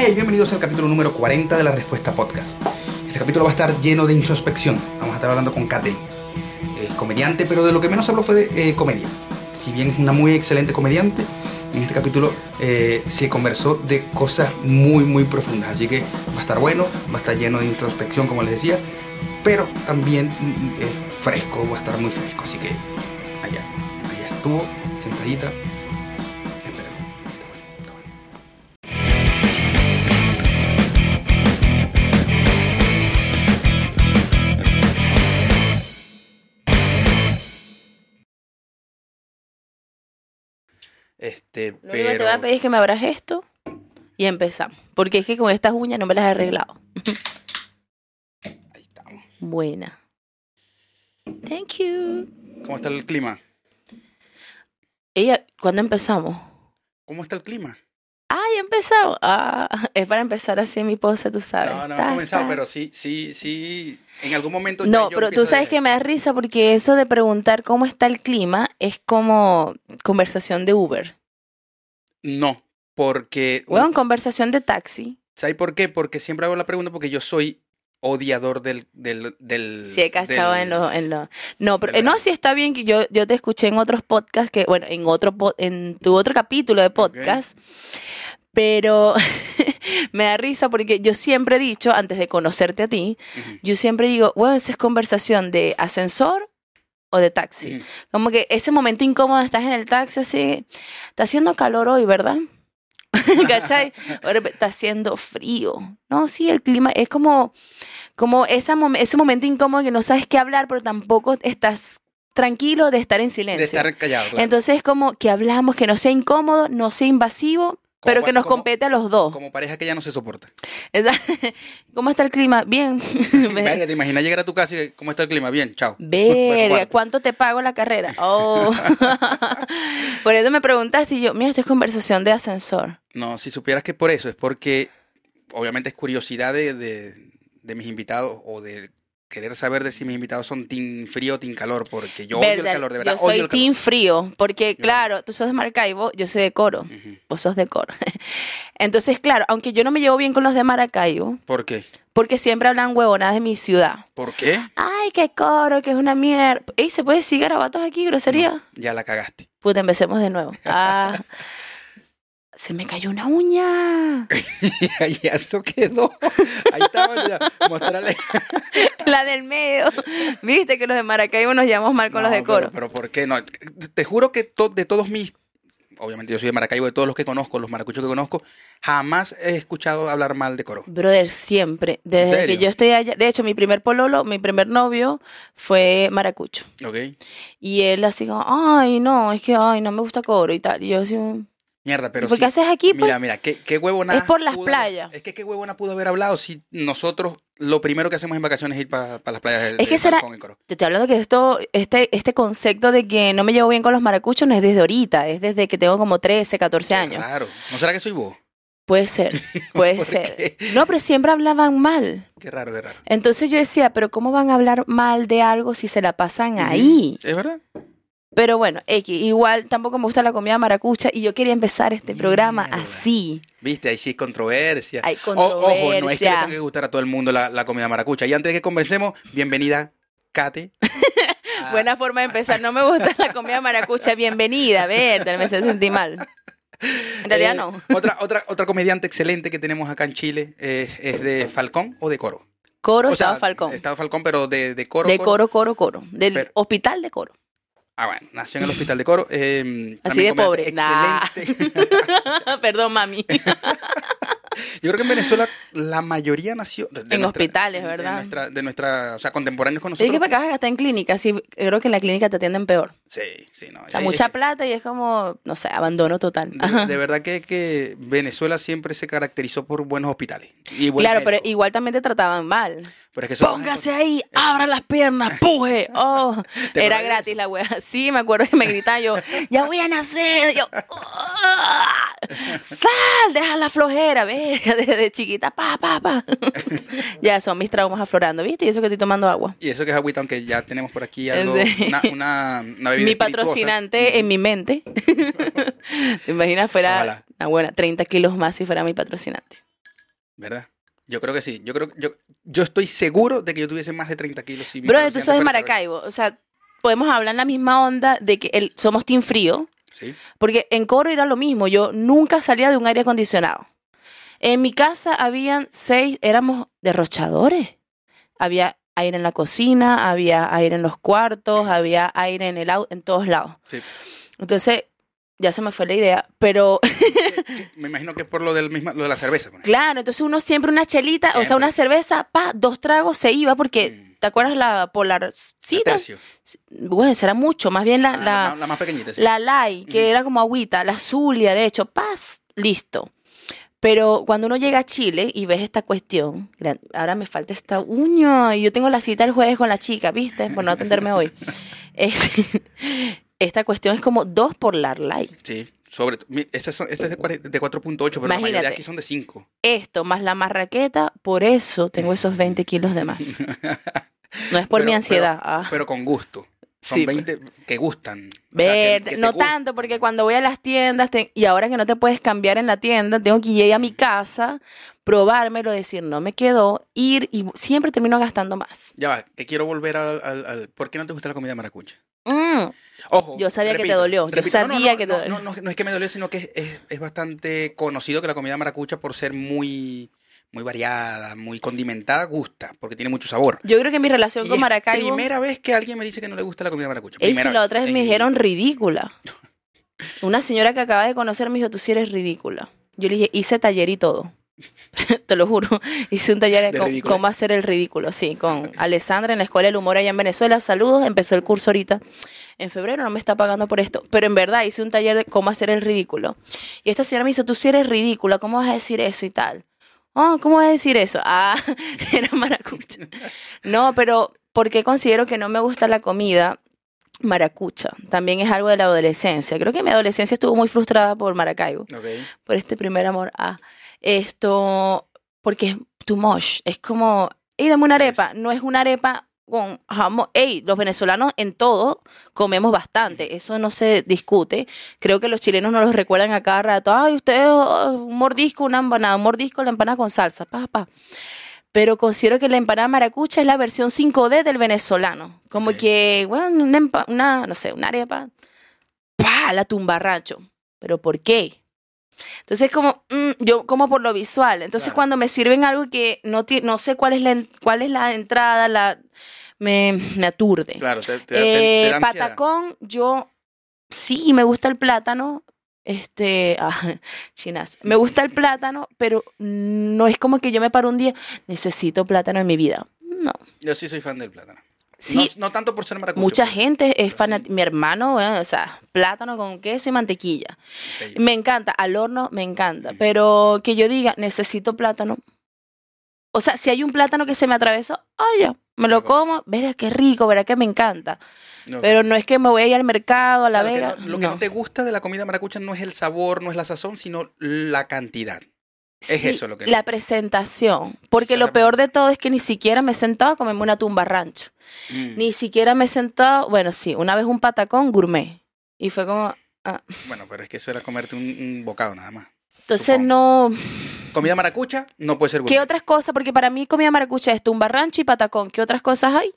Hey, bienvenidos al capítulo número 40 de la Respuesta Podcast. Este capítulo va a estar lleno de introspección. Vamos a estar hablando con Kate. Comediante, pero de lo que menos habló fue de eh, comedia. Si bien es una muy excelente comediante, en este capítulo eh, se conversó de cosas muy, muy profundas. Así que va a estar bueno, va a estar lleno de introspección, como les decía, pero también mm, es fresco, va a estar muy fresco. Así que allá, allá estuvo, sentadita. Este, Lo único que te voy a pero pedir es que me abras esto y empezamos. Porque es que con estas uñas no me las he arreglado. ahí estamos. Buena. Thank you. ¿Cómo está el clima? Ella, ¿cuándo empezamos? ¿Cómo está el clima? Ah, ya empezamos. Ah, es para empezar así mi pose, tú sabes. No, no Ta, hemos comenzado, pero sí, sí, sí. En algún momento. ya No, yo pero tú sabes de- que me da risa porque eso de preguntar cómo está el clima es como conversación de Uber. No, porque. Bueno, conversación de taxi. ¿Sabes por qué? Porque siempre hago la pregunta porque yo soy odiador del. del, del Sí, he cachado del- en los... En lo- No, pero eh, no, sí está bien que yo, yo te escuché en otros podcasts, que bueno, en otro en tu otro capítulo de podcast, pero me da risa porque yo siempre he dicho, antes de conocerte a ti, yo siempre digo, bueno, esa es conversación de ascensor o de taxi. Como que ese momento incómodo, estás en el taxi así, está haciendo calor hoy, ¿verdad? ¿Cachai? Ahora está haciendo frío. No, sí, el clima es como, como esa mom- ese momento incómodo que no sabes qué hablar, pero tampoco estás tranquilo de estar en silencio. De estar callado. claro. Entonces es como que hablamos, que no sea incómodo, no sea invasivo, pero que nos como- compete a los dos. Como pareja que ya no se soporta. ¿Cómo está el clima? Bien. Verga, ¿te imaginas llegar a tu casa y cómo está el clima? Bien, chao. Verga, Cuarto. ¿cuánto te pago la carrera? Oh. por eso me preguntaste y yo, mira, esta es conversación de ascensor. No, si supieras que por eso, es porque obviamente es curiosidad de, de, de mis invitados o de querer saber de si mis invitados son team frío o team calor, porque yo odio el Verdad, calor, de verdad. Yo soy odio el team frío, porque Yo claro, tú sos de Maracaibo, yo soy de Coro, vos sos de Coro. Entonces, claro, aunque yo no me llevo bien con los de Maracaibo, ¿Por qué? porque siempre hablan huevonadas de mi ciudad. ¿Por qué? Ay, qué Coro, que es una mierda. Ey, ¿se puede decir garabatos aquí, grosería? Ya la cagaste. Puta, empecemos de nuevo. Ah, se me cayó una uña. y eso quedó. Ahí estaba ya. Mostrarle. La del medio. Viste que los de Maracaibo nos llevamos mal con los de Coro. Pero, pero ¿por qué no? Te juro que to- de todos mis. Obviamente yo soy de Maracaibo, de todos los que conozco, los maracuchos que conozco, jamás he escuchado hablar mal de Coro. Brother, siempre. Desde que yo estoy allá. De hecho, mi primer pololo, mi primer novio fue maracucho. ¿Ok? Y él así como, ay, no, es que, ay, no me gusta coro y tal. Y yo así, Mierda, pero ¿por sí. qué haces aquí? Pues? Mira, mira, qué, qué huevona. Es por las pudo playas. es que qué huevona pudo haber hablado si nosotros lo primero que hacemos en vacaciones es ir para las playas del Es que será- y. Te estoy hablando que esto, este, este concepto de que no me llevo bien con los maracuchos no es desde ahorita, es desde que tengo como 13, 14 años. Claro. ¿No será que soy vos? Puede ser, puede ¿Por ser. qué? No, pero siempre hablaban mal. Qué raro, qué raro. Entonces yo decía, pero ¿cómo van a hablar mal de algo si se la pasan ahí? ¿Es verdad? Pero bueno, X, igual tampoco me gusta la comida maracucha y yo quería empezar este programa así. Viste, ahí sí es controversia. Hay O- ojo, no es que le controversia. tenga que gustar a todo el mundo la, la comida maracucha. Y antes de que conversemos, bienvenida, Kate. Buena forma de empezar. No me gusta la comida maracucha. Bienvenida, a ver, me hace sentir mal. En realidad Eh, no. Otra, otra, otra comediante excelente que tenemos acá en Chile es, es de Falcón o de Coro. Coro, O sea, Estado Falcón. Estado Falcón, pero de, de Coro. de Coro, Coro, Coro. Del Pero- hospital de Coro. Ah, bueno, nació en el hospital de Coro. eh, Así de pobre. Excelente. Perdón, mami. Yo creo que en Venezuela la mayoría nació. de- de En nuestra- hospitales, de ¿verdad? nuestra, de nuestra, o sea, contemporáneos con Es que nosotros. para acá gastar en clínica. Sí, creo que en la clínica te atienden peor. Sí, sí, no. O sea, eh, mucha eh, plata y es como, no sé, abandono total. De, verdad que, que Venezuela siempre se caracterizó por buenos hospitales. Y buen Claro, pero igual también te trataban mal. Pero es que son- Póngase ahí, abra las piernas, puje. Oh, ¿Te era gratis la wea. Sí, me acuerdo que me gritaba yo, ya voy a nacer. Yo, "Ah, sal, deja la flojera, ve, desde chiquita, pa, pa, pa. ya son mis traumas aflorando, ¿viste? Y eso que estoy tomando agua. Y eso que es agüita, aunque ya tenemos por aquí algo, una, una, una bebida Mi espirituosa. patrocinante en mi mente. ¿Te imaginas? Fuera Ojalá. una buena 30 kilos más si fuera mi patrocinante. ¿Verdad? Yo creo que sí. Yo creo yo, yo estoy seguro de que yo tuviese más de 30 kilos. Si Bro, tú sos de saber. Maracaibo. O sea, podemos hablar en la misma onda de que el, somos team frío. Sí. Porque en Coro era lo mismo. Yo nunca salía de un aire acondicionado. En mi casa habían seis, éramos derrochadores. Había aire en la cocina, había aire en los cuartos, había aire en el auto, en todos lados. Sí. Entonces, ya se me fue la idea, pero Me imagino que es por lo, del misma, lo de la cerveza. ejemplo. claro, entonces uno siempre una chelita, o sea, una cerveza, pa, dos tragos se iba porque, Mm. ¿te acuerdas la La polarcita? Bueno, será mucho, más bien la, Ah, la, la, la más pequeñita. sí. la Lai, que era como agüita, la Zulia, de hecho, paz, listo. Pero cuando uno llega a Chile y ves esta cuestión, ahora me falta esta uña, y yo tengo la cita el jueves con la chica, ¿viste? Por no atenderme hoy. Es- esta cuestión es como dos por la Lai. Sí, sobre Este, son- este es de, cuare- de 4.8, pero la mayoría Imagínate. aquí son de 5. Esto más la marraqueta, por eso tengo esos 20 kilos de más. No es por Pero- mi ansiedad. ah. Pero con gusto. Son Sí, 20 que gustan. O sea, que- Ver, que te no tanto, porque cuando voy a las tiendas, te- y ahora que no te puedes cambiar en la tienda, tengo que ir a mi casa, probármelo, decir, no me quedó, ir y siempre termino gastando más. Ya va, que quiero volver al, al- al- ¿Por qué no te gusta la comida maracucha? Mm, Ojo. Yo sabía que te dolió, yo no, sabía no, que te no, dolió. No es que me dolió, sino que es, es- es bastante conocido que la comida maracucha, por ser muy, muy variada, muy condimentada, gusta, porque tiene mucho sabor. Yo creo que mi relación Y con es Maracaibo... Primera vez que alguien me dice que no le gusta la comida maracucha. Primera si la otra vez me dijeron ridícula. Una señora que acaba de conocer me dijo, tú sí eres ridícula. Yo le dije, hice taller y todo. Te lo juro. Hice un taller de, cómo hacer el ridículo, sí, con Alessandra en la Escuela del Humor allá en Venezuela. Saludos, empezó el curso ahorita. En febrero no me está pagando por esto, pero en verdad hice un taller de cómo hacer el ridículo. Y esta señora me dice, tú sí eres ridícula, ¿cómo vas a decir eso y tal? Oh, ¿cómo vas a decir eso? Ah, era maracucha. No, pero porque considero que no me gusta la comida maracucha. También es algo de la adolescencia. Creo que mi adolescencia estuvo muy frustrada por Maracaibo, Ok. por este primer amor. Ah, esto, porque es too much. Es como, hey, dame una arepa. No es una arepa con jamón. Ey, los venezolanos en todo comemos bastante. Eso no se discute. Creo que los chilenos no los recuerdan a cada rato. Ay, ustedes, oh, un mordisco, una empanada, un mordisco, la empanada con salsa. Pa, pa pero considero que la empanada maracucha es la versión 5D del venezolano. Como que, bueno, una, no sé, una arepa, ¡pa! La tumbarracho. ¿Pero por qué? Entonces, como, mm, yo como por lo visual. Entonces, Claro. cuando me sirven algo que no, no sé cuál es la, cuál es la entrada, la, me, me aturde. Claro, te, te- Eh, patacón, yo sí me gusta el plátano. Este, ah, chinazo. Me gusta el plátano, pero no es como que yo me paro un día, necesito plátano en mi vida. No. Yo sí soy fan del plátano. Sí, No, no tanto por ser maracucho. mucha pero- gente es sí. fanática. Mi hermano, o sea, plátano con queso y mantequilla. Sí. Me encanta, al horno me encanta, pero que yo diga, necesito plátano. O sea, si hay un plátano que se me atravesó, ya, me lo como, verá qué rico, verá que me encanta. No. Pero no es que me voy a ir al mercado, a O sea, la lo que vega. no- lo que no te gusta de la comida maracucha no es el sabor, no es la sazón, sino la cantidad. Es Sí, eso lo que. La presentación. Porque lo peor de todo es que ni siquiera me he sentado a comerme una tumba rancho. Mm. Ni siquiera me he sentado, bueno, sí, una vez un patacón gourmet. Y fue como, ah. Bueno, pero es que eso era comerte un, un bocado nada más. entonces Supongo. no... Comida maracucha no puede ser ¿Qué gourmet. otras cosas? Porque para mí comida maracucha es tumba rancho y patacón. ¿Qué otras cosas hay?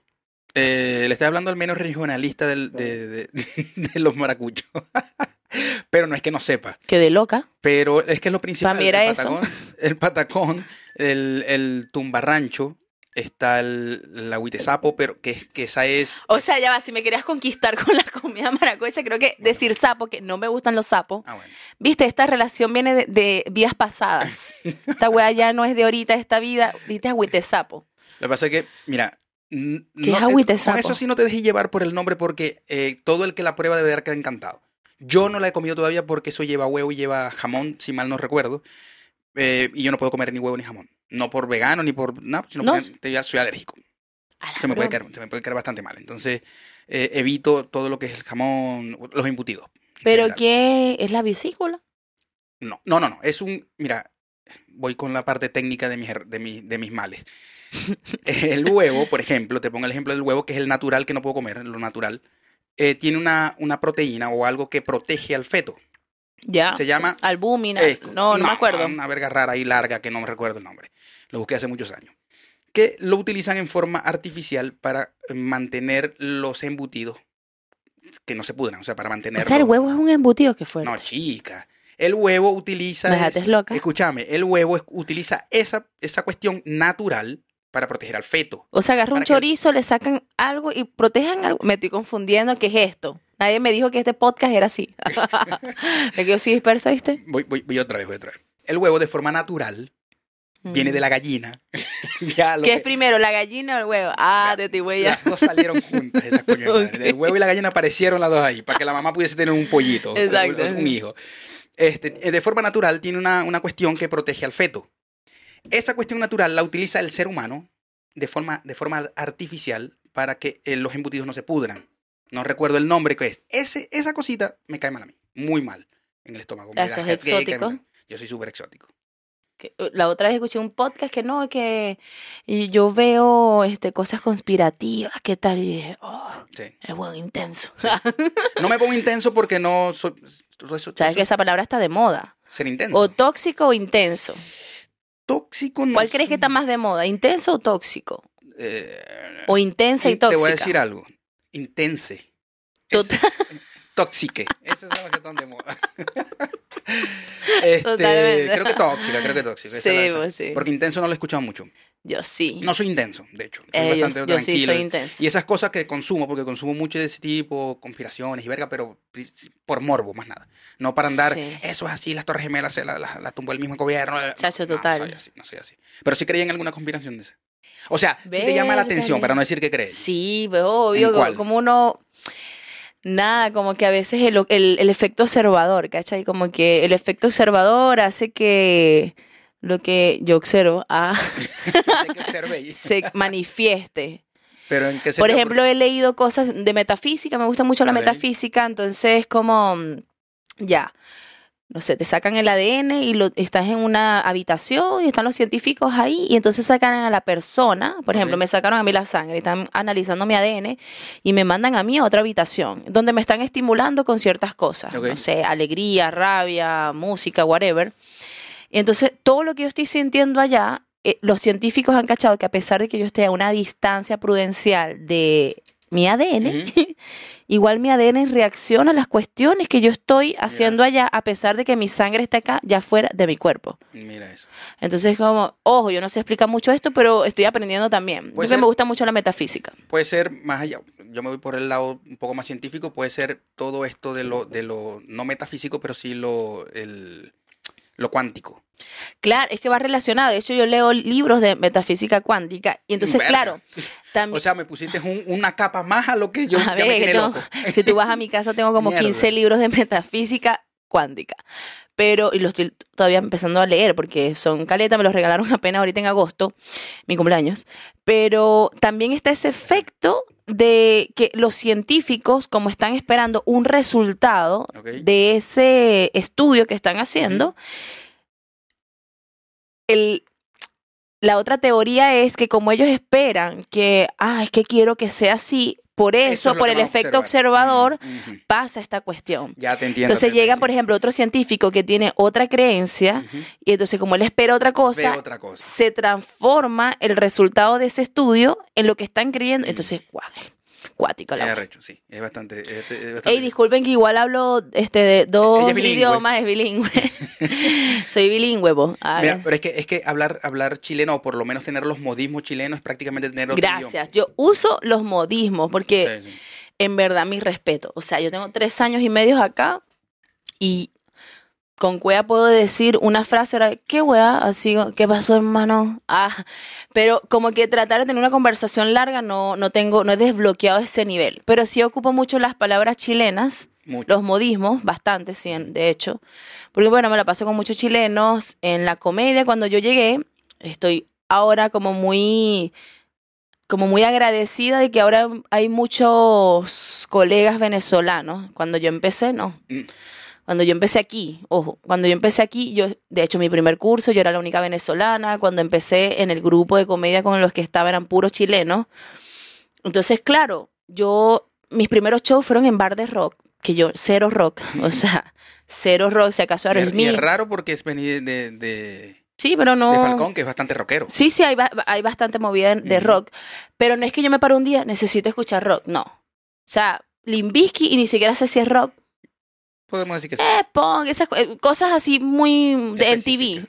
Eh, le estoy hablando al menos regionalista del- de, de- de los maracuchos. pero no es que no sepa. Que de loca. Pero es que es lo principal. Pa' mí era el eso. patacón, el patacón, el, el tumbarrancho, está el, agüitesapo, pero que, que esa es... O sea, ya va, si me querías conquistar con la comida maracucha, creo que decir sapo, que no me gustan los sapos. Ah, bueno. Viste, esta relación viene de, de vías pasadas. Esta weá ya no es de ahorita, esta vida. Viste, agüite sapo. Lo que pasa es que, mira... ¿Qué es eh, agüitesapo? Con eso sí no te dejes llevar por el nombre porque eh, todo el que la prueba debe dar quedar encantado. Yo no la he comido todavía porque eso lleva huevo y lleva jamón, si mal no recuerdo. Eh, y yo no puedo comer ni huevo ni jamón. No por vegano ni por nada, sino No. porque soy alérgico. Se me, puede caer, se me puede caer bastante mal. Entonces, eh, evito todo lo que es el jamón, los embutidos. Pero general. ¿qué es la vesícula? No, no, no, no. Es un. Mira, voy con la parte técnica de mis, de mi- de mis males. el huevo, por ejemplo, te pongo el ejemplo del huevo, que es el natural que no puedo comer, lo natural. Eh, tiene una, una proteína o algo que protege al feto. Ya. Se llama... Albúmina. eh, no, no, me acuerdo. Una verga rara y larga que no me recuerdo el nombre. Lo busqué hace muchos años. Que lo utilizan en forma artificial para mantener los embutidos que no se pudran, o sea, para O mantenerlos. sea, el huevo es un embutido que fue. No, chica. El huevo utiliza. Es- loca. Escúchame, el huevo es- utiliza esa, esa cuestión natural para proteger al feto. O sea, agarra un que- chorizo, le sacan algo y protejan algo. Me estoy confundiendo. ¿Qué es esto? Nadie me dijo que este podcast era así. me quedo así dispersa, ¿viste? Voy, voy, voy otra vez, voy otra vez. El huevo de forma natural viene de la gallina. ya lo Mm. ¿Qué que- es primero, la gallina o el huevo? Ah, de ti, güey. Las dos salieron juntas, esas coño madre. El huevo y la gallina aparecieron las dos ahí, para que la mamá pudiese tener un pollito, Exacto. un, un hijo. Este, eh, de forma natural tiene una, una cuestión que protege al feto. Esa cuestión natural la utiliza el ser humano de forma, de forma artificial para que eh, los embutidos no se pudran. No recuerdo el nombre que es. Ese, esa cosita me cae mal a mí, muy mal en el estómago. Eso es exótico. Yo soy súper exótico. Uh, La otra vez escuché un podcast que no, que y yo veo este, cosas conspirativas, ¿qué tal? Y dije, oh, Sí. el huevo intenso. No me pongo intenso porque no soy... soy- soy- Sabes que esa palabra está de moda. Ser intenso. O tóxico o intenso. Tóxico no ¿Cuál crees que está más de moda? ¿Intenso o tóxico? Eh, O intensa y tóxica. Te voy a decir algo. Intense. Total- Tóxique. Eso es lo que están de moda. este. Creo que tóxica, creo que tóxica. Sí, pues sí. Porque intenso no lo he escuchado mucho. Yo sí. No soy intenso, de hecho. Soy Eh, bastante yo sí tranquilo. soy intenso. y esas cosas que consumo, porque consumo mucho de ese tipo, conspiraciones y verga, pero por morbo, más nada. No para andar, Sí. eso es así, las Torres Gemelas las la, la tumbó el mismo gobierno. Chacho, No, total. No soy así, no soy así. Pero sí creía en alguna conspiración de esa. O sea, sí te llama la atención, para no decir que crees. Sí, pues, obvio, ¿En cuál? como uno... Nada, como que a veces el, el, el efecto observador, ¿cachai? Como que el efecto observador hace que lo que yo observo que se manifieste. Pero en qué Por ejemplo, he leído cosas de metafísica, me gusta mucho la metafísica, entonces como, mm, ya, no sé, te sacan el ADN y lo, estás en una habitación y están los científicos ahí y entonces sacan a la persona, por ejemplo, me sacaron a mí la sangre, están analizando mi ADN y me mandan a mí a otra habitación donde me están estimulando con ciertas cosas, no sé, alegría, rabia, música, whatever. Y entonces todo lo que yo estoy sintiendo allá, eh, los científicos han cachado que a pesar de que yo esté a una distancia prudencial de mi ADN, igual mi ADN reacciona a las cuestiones que yo estoy haciendo allá, a pesar de que mi sangre está acá, ya fuera de mi cuerpo. Mira eso. Entonces, como, ojo, yo no sé explicar mucho esto, pero estoy aprendiendo también. Puede Porque ser- me gusta mucho la metafísica. Puede ser más allá. Yo me voy por el lado un poco más científico. Puede ser todo esto de lo, de lo no metafísico, pero sí lo, el, lo cuántico. Claro, es que va relacionado. De hecho, yo leo libros de metafísica cuántica. Y entonces, Verga. claro, también... O sea, me pusiste un- una capa más a lo que yo A ver, me que tengo- loco. si tú vas a mi casa, tengo como Mierda. 15 libros de metafísica cuántica. Pero, y los estoy todavía empezando a leer porque son caleta, me los regalaron apenas ahorita en agosto, mi cumpleaños. Pero también está ese efecto de que los científicos, como están esperando un resultado de ese estudio que están haciendo, el, la otra teoría es que como ellos esperan que, ah, es que quiero que sea así, por eso, es por el efecto observador, Mm, pasa esta cuestión. Ya te entiendo. Entonces llega, por ejemplo, otro científico que tiene otra creencia y entonces como él espera otra Ve cosa, otra cosa. se transforma el resultado de ese estudio en lo que están creyendo. Mm. Entonces, guau, cuático la Es sí. Es bastante. es- es bastante- Ey, disculpen que igual hablo este, de dos idiomas, es bilingüe. Soy bilingüe, vos. Mira, pero es que, es que hablar, hablar chileno, o por lo menos tener los modismos chilenos, es prácticamente tener otro Gracias. Yo uso los modismos porque idioma. Sí, sí. en verdad mi respeto. O sea, yo tengo tres años y medio acá y con cuea puedo decir una frase, era, ¿qué wea? Así, ¿qué pasó, hermano? Ah, pero como que tratar de tener una conversación larga no, no tengo, no he desbloqueado ese nivel. Pero sí ocupo mucho las palabras chilenas, Mucho. los modismos, bastante, sí, de hecho. Porque bueno, me la paso con muchos chilenos. En la comedia, cuando yo llegué, estoy ahora como muy como muy agradecida de que ahora hay muchos colegas venezolanos. Cuando yo empecé, no. Mm. Cuando yo empecé aquí, ojo, cuando yo empecé aquí, yo, de hecho, mi primer curso, yo era la única venezolana. Cuando empecé en el grupo de comedia con los que estaba eran puros chilenos. Entonces, claro, yo, mis primeros shows fueron en bar de rock, que yo, cero rock, o sea, cero rock, si acaso es- y Aerosmith. es raro porque es venir de, de, Sí, pero no. de Falcón, que es bastante rockero. Sí, sí, hay, ba- hay bastante movida de rock, pero no es que yo me paro un día, necesito escuchar rock, no. O sea, Limbisky y ni siquiera sé si es rock. Podemos decir que sí. Eh, punk, esas eh, cosas así muy de NTV.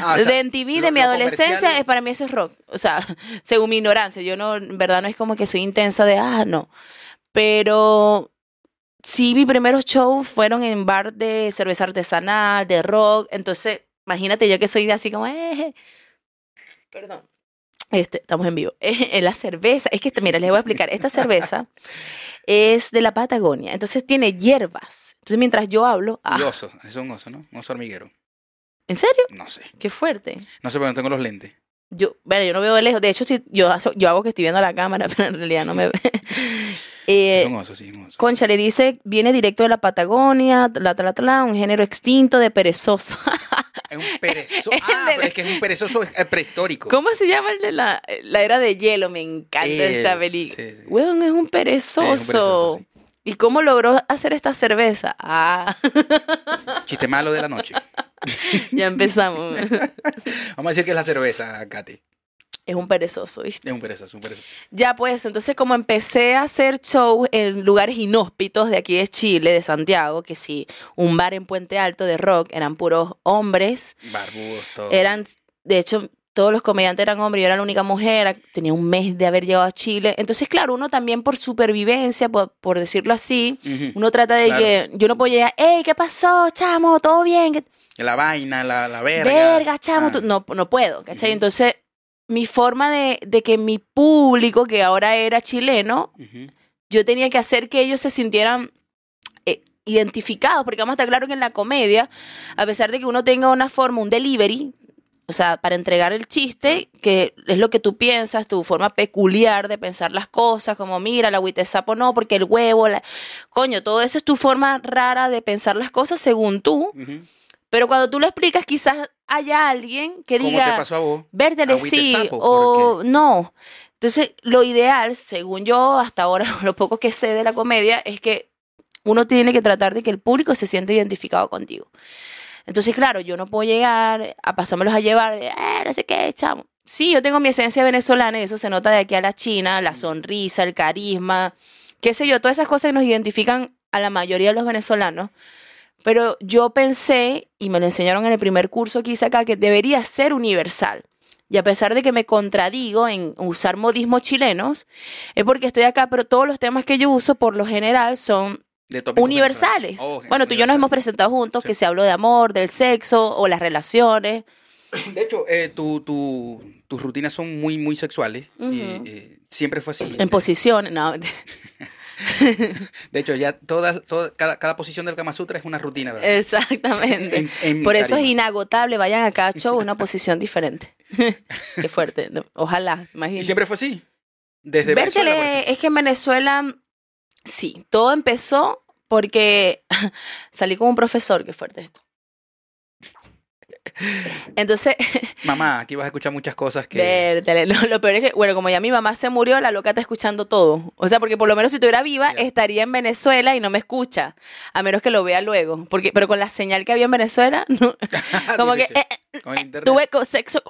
Ah, o sea, de de mi adolescencia, es, para mí eso es rock. O sea, según mi ignorancia, yo no, en verdad no es como que soy intensa de, ah, no. Pero sí, mis primeros shows fueron en bar de cerveza artesanal, de rock. Entonces, imagínate yo que soy de así como, eh, perdón. Este, estamos en vivo. En la cerveza, es que, mira, les voy a explicar. Esta cerveza es de la Patagonia, entonces tiene hierbas. Entonces, mientras yo hablo, ah, Y oso, es un oso, ¿no? Un oso hormiguero. ¿en serio? No sé. Qué fuerte. No sé, pero no tengo los lentes. Yo, bueno, yo no veo de lejos. De hecho, sí, yo, hago- yo hago que estoy viendo la cámara, pero en realidad no me ve. Eh, es un oso, sí, un oso. Concha le dice, viene directo de la Patagonia, la, la, la, un género extinto de perezoso. Es un perezoso. Ah, pero es que es un perezoso eh, prehistórico. ¿Cómo se llama el de la, la era de hielo? Me encanta Eh, esa película. sí, sí. Weón, es un es perezoso. perezoso, sí. ¿Y cómo logró hacer esta cerveza? Ah, Chiste malo de la noche. ya empezamos. Vamos a decir que es la cerveza, Katy. es un perezoso, ¿viste? Es un perezoso, un perezoso. Ya pues, entonces como empecé a hacer shows en lugares inhóspitos de aquí de Chile, de Santiago, que sí, un bar en Puente Alto de rock, eran puros hombres, Barbudos, todo. eran, de hecho, todos los comediantes eran hombres, yo era la única mujer, tenía un mes de haber llegado a Chile, entonces claro, uno también por supervivencia, por, por decirlo así, uno trata de Claro. que yo no puedo llegar, hey, ¿qué pasó, chamo? ¿Todo bien? ¿Qué- La vaina, la, la verga. verga, chamo, Ah. no, no puedo, ¿cachai? Entonces, mi forma de, de que mi público, que ahora era chileno, yo tenía que hacer que ellos se sintieran eh, identificados, porque vamos a estar claro que en la comedia, a pesar de que uno tenga una forma, un delivery, o sea, para entregar el chiste, que es lo que tú piensas, tu forma peculiar de pensar las cosas, como mira, la agüita de sapo no, porque el huevo, la... coño, todo eso es tu forma rara de pensar las cosas según tú, pero cuando tú lo explicas, quizás haya alguien que ¿Cómo diga... te pasó a vos? Vértele, sí, sapo, o no. Entonces, lo ideal, según yo, hasta ahora, lo poco que sé de la comedia, es que uno tiene que tratar de que el público se sienta identificado contigo. Entonces, claro, yo no puedo llegar a pasármelos a llevar, eh, no sé qué, chamo. Sí, yo tengo mi esencia venezolana y eso se nota de aquí a la China, la sonrisa, el carisma, qué sé yo, todas esas cosas que nos identifican a la mayoría de los venezolanos. Pero yo pensé, y me lo enseñaron en el primer curso que hice acá, que debería ser universal. Y a pesar de que me contradigo en usar modismos chilenos, es porque estoy acá, pero todos los temas que yo uso por lo general son De universales. Oh, bueno, tú y yo nos hemos presentado juntos, Sí. que se habló de amor, del sexo o las relaciones. De hecho, eh, tu, tu, tus rutinas son muy, muy sexuales. y, eh, siempre fue así. En posiciones, no. De hecho, ya toda, toda- cada, cada posición del Kama Sutra es una rutina. ¿verdad? Exactamente. En- en Por eso es inagotable. Vayan a cada show una posición diferente. Qué fuerte. Ojalá, Y imagínate. siempre fue así. Desde Venezuela, Vértele, ejemplo. es que en Venezuela, sí, todo empezó porque salí con un profesor, qué fuerte esto. Entonces, Mamá, aquí vas a escuchar muchas cosas que... no, lo peor es que, bueno, como ya mi mamá se murió, la loca está escuchando todo. O sea, porque por lo menos si estuviera viva, estaría en Venezuela y no me escucha, a menos que lo vea luego. Porque, pero con la señal que había en Venezuela, no, como que eh, con internet. tuve sexo.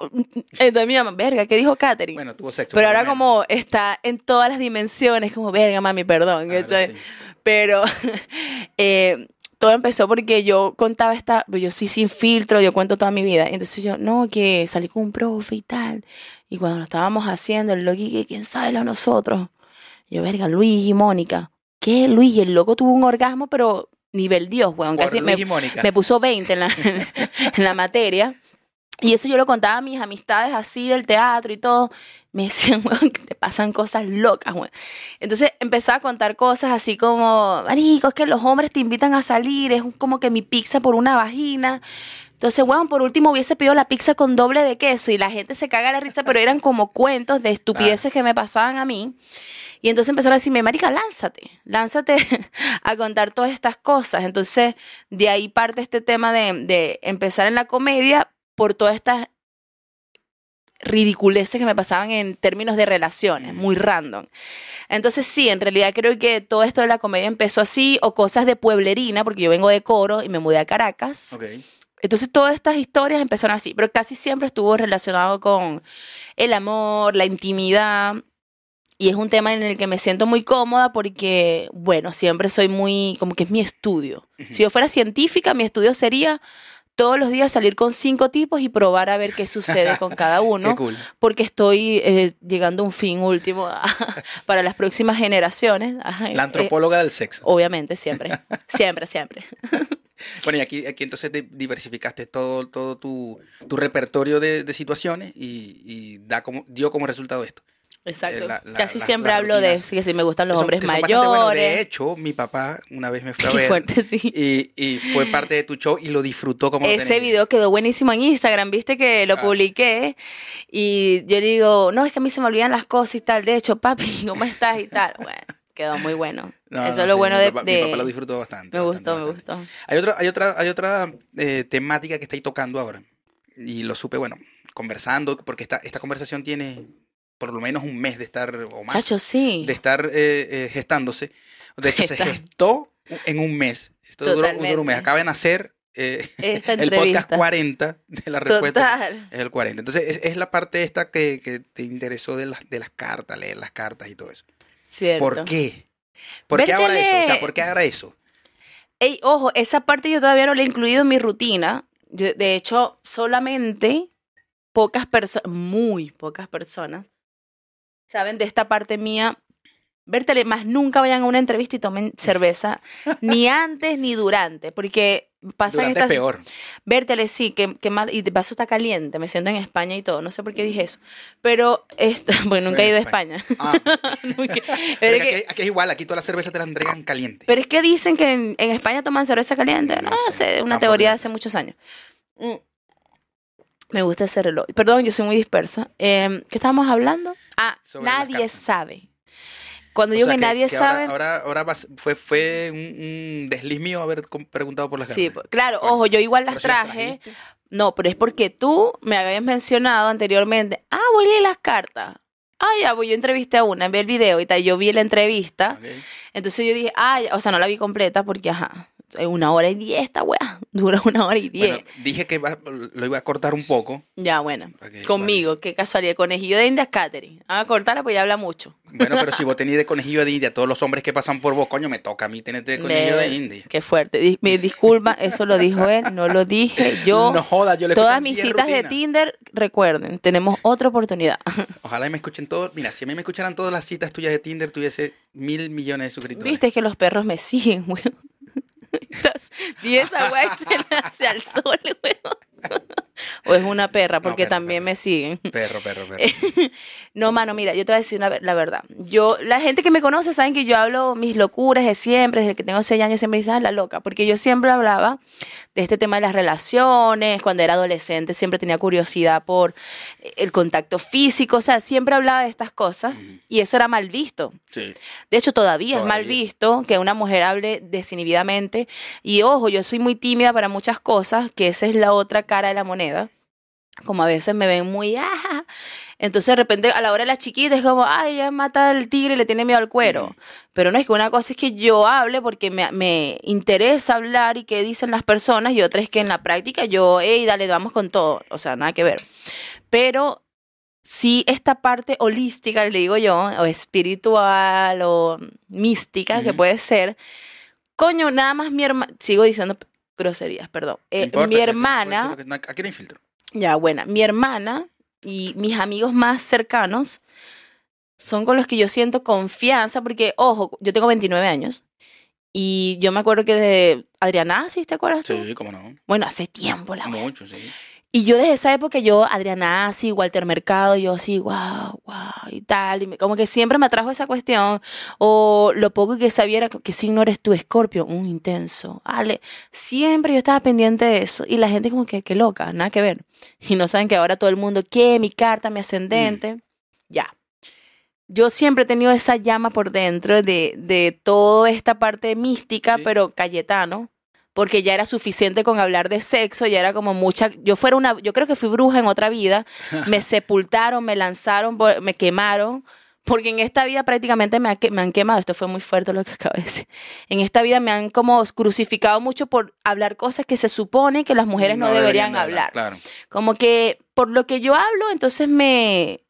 Entonces mi mamá, verga, ¿qué dijo Katherine? Bueno, tuvo sexo. pero ahora como está en todas las dimensiones, como, verga, mami, perdón. Pero eh, todo empezó porque yo contaba esta, yo soy sin filtro, yo cuento toda mi vida. Entonces yo, no, que salí con un profe y tal. Y cuando lo estábamos haciendo, el loco, que quién sabe lo nosotros. Yo, verga, Luis y Mónica. ¿Qué, Luis? El loco tuvo un orgasmo, pero nivel Dios, weón. Casi Luis me, y Mónica. me puso 20 en la, en la materia. Y eso yo lo contaba a mis amistades así del teatro y todo. Me decían, weón, que te pasan cosas locas, weón. Entonces empezaba a contar cosas así como, marico, es que los hombres te invitan a salir, es como que mi pizza por una vagina. Entonces, weón, por último hubiese pedido la pizza con doble de queso y la gente se caga la risa, pero eran como cuentos de estupideces que me pasaban a mí. Y entonces empezaron a decirme, marica, lánzate, lánzate a contar todas estas cosas. Entonces, de ahí parte este tema de, de empezar en la comedia por todas estas ridiculeces que me pasaban en términos de relaciones, muy random. Entonces sí, en realidad creo que todo esto de la comedia empezó así, o cosas de pueblerina, porque yo vengo de coro y me mudé a Caracas. Entonces todas estas historias empezaron así, pero casi siempre estuvo relacionado con el amor, la intimidad. Y es un tema en el que me siento muy cómoda porque, bueno, siempre soy muy, como que es mi estudio. Si yo fuera científica, mi estudio sería todos los días salir con cinco tipos y probar a ver qué sucede con cada uno. Qué cool. Porque estoy eh, llegando a un fin último para las próximas generaciones. La eh, antropóloga del sexo. obviamente, siempre. Siempre, siempre. Bueno, y aquí, aquí entonces te diversificaste todo, todo tu, tu repertorio de, de situaciones y, y da como, dio como resultado esto. Exacto. Eh, la- la- Casi la- siempre hablo de rutinas. eso, que si me gustan los son- hombres mayores. buenos. De hecho, mi papá una vez me fue a Qué ver fuerte, sí. y, y fue parte de tu show y lo disfrutó como Ese tenés video quedó buenísimo en Instagram, viste que lo Ah. publiqué y yo digo, no, es que a mí se me olvidan las cosas y tal. De hecho, papi, ¿cómo estás y tal? Bueno, quedó muy bueno. No, Eso no, es lo sí, bueno mi de... papá, mi de- papá lo disfrutó bastante. me bastante, gustó, me bastante. gustó. Hay otra, hay otra, hay otra eh, temática que estáis tocando ahora. Y lo supe, bueno, conversando, porque esta, esta conversación tiene por lo menos un mes de estar, o más, Chacho, sí. de estar eh, eh, gestándose. De hecho, se gestó en un mes. Esto duró, duró un mes. Acaba de nacer eh, el podcast entrevista. 40 de la respuesta. Total. Es el 40. Entonces, es, es la parte esta que, que te interesó de las, de las cartas, leer las cartas y todo eso. Cierto. ¿Por qué? ¿Por qué ahora eso? O sea, ¿por qué ahora eso? Ey, ojo, esa parte yo todavía no la he incluido en mi rutina. Yo, de hecho, solamente pocas personas, muy pocas personas, saben de esta parte mía. Vértele, más nunca vayan a una entrevista y tomen cerveza, ni antes ni durante, porque pasan Durante es estas... peor. Vértele, sí, que, que mal, y de paso está caliente, me siento en España y todo, no sé por qué dije eso, pero, esto, bueno, nunca he ido a España. Ah, Nunca- pero aquí, es igual, aquí toda la cerveza te la entregan caliente. pero es que dicen que en, en España toman cerveza caliente. No No, sé, una teoría de hace muchos años. Mm. Me gusta ese reloj. Perdón, yo soy muy dispersa. Eh, ¿Qué estábamos hablando? Ah, nadie sabe. Cuando O digo sea, que, nadie sabe. Ahora, ahora, fue, fue un, un desliz mío haber preguntado por las sí, claro, Coño, ojo, yo igual las traje. No, pero es porque tú me habías mencionado anteriormente. Ah, voy a leer las cartas. Ah, ya, pues yo entrevisté a una, vi el video y tal. Yo vi la entrevista. Entonces yo dije, ah, ya", o sea, no la vi completa porque, ajá, eh, una hora y diez esta weá. Dura una hora y diez. Dije que lo iba a cortar un poco. Ya, bueno. Conmigo, qué casualidad. Conejillo de India es Catherine. Ah, cortarla pues ya habla mucho. Bueno, pero si vos tenés de conejillo de India, todos los hombres que pasan por vos, coño, me toca a mí tenerte de conejillo de, de India. Qué fuerte. Me disculpa, eso lo dijo él, no lo dije yo. No joda, yo le Todas mis citas de Tinder, recuerden, tenemos otra oportunidad. Ojalá y me escuchen todos. Mira, si a mí me escucharan todas las citas tuyas de Tinder, tuviese mil millones de suscriptores. Viste que los perros me siguen, güey. 10 210 agua al sol, weón. O es una perra, porque perro, también perro. me siguen. Perro, perro, perro. No, mano, mira, yo te voy a decir una la verdad. Yo, la gente que me conoce saben que yo hablo mis locuras de siempre, desde que tengo seis años siempre dicen, "Ah, la loca, porque yo siempre hablaba de este tema de las relaciones, cuando era adolescente siempre tenía curiosidad por el contacto físico, o sea, siempre hablaba de estas cosas y eso era mal visto. Sí. De hecho, todavía, es mal Todavía. visto que una mujer hable desinhibidamente. Y ojo, yo soy muy tímida para muchas cosas, que esa es la otra cara de la moneda. Como a veces me ven muy, ah. Entonces, de repente, a la hora de la chiquita es como, ay, ella mata al tigre y le tiene miedo al cuero. Pero no es que una cosa es que yo hable porque me, me interesa hablar y qué dicen las personas, y otra es que en la práctica yo, hey, dale, vamos con todo. O sea, nada que ver. Pero sí esta parte holística, le digo yo, o espiritual o mística, que puede ser, coño, nada más mi hermana, sigo diciendo groserías, perdón, Eh, importa, mi hermana, Aquí no hay filtro. ya buena, mi hermana y mis amigos más cercanos son con los que yo siento confianza, porque, ojo, yo tengo 29 años. Y yo me acuerdo que de Adriana, ¿sí te acuerdas tú? Sí, cómo no. Bueno, hace tiempo la wea. Mucho, sí. Y yo desde esa época, yo, Adriana Asi, Walter Mercado, yo así, wow, wow, y tal. Y me- como que siempre me atrajo esa cuestión. O lo poco que sabía era que signo eres tú, Escorpio, un intenso. Ale, siempre yo estaba pendiente de eso. Y la gente como que, qué loca, nada que ver. Y no saben que ahora todo el mundo, ¿qué? Mi carta, mi ascendente. Ya. Yo siempre he tenido esa llama por dentro de, de toda esta parte mística, Sí. pero Cayetano. Porque ya era suficiente con hablar de sexo, ya era como mucha, yo fuera una, yo creo que fui bruja en otra vida, me sepultaron, me lanzaron, me quemaron, porque en esta vida prácticamente me, ha me han quemado, esto fue muy fuerte lo que acabo de decir, en esta vida me han como crucificado mucho por hablar cosas que se supone que las mujeres no, deberían, de hablar. Claro. Como que por lo que yo hablo, entonces me,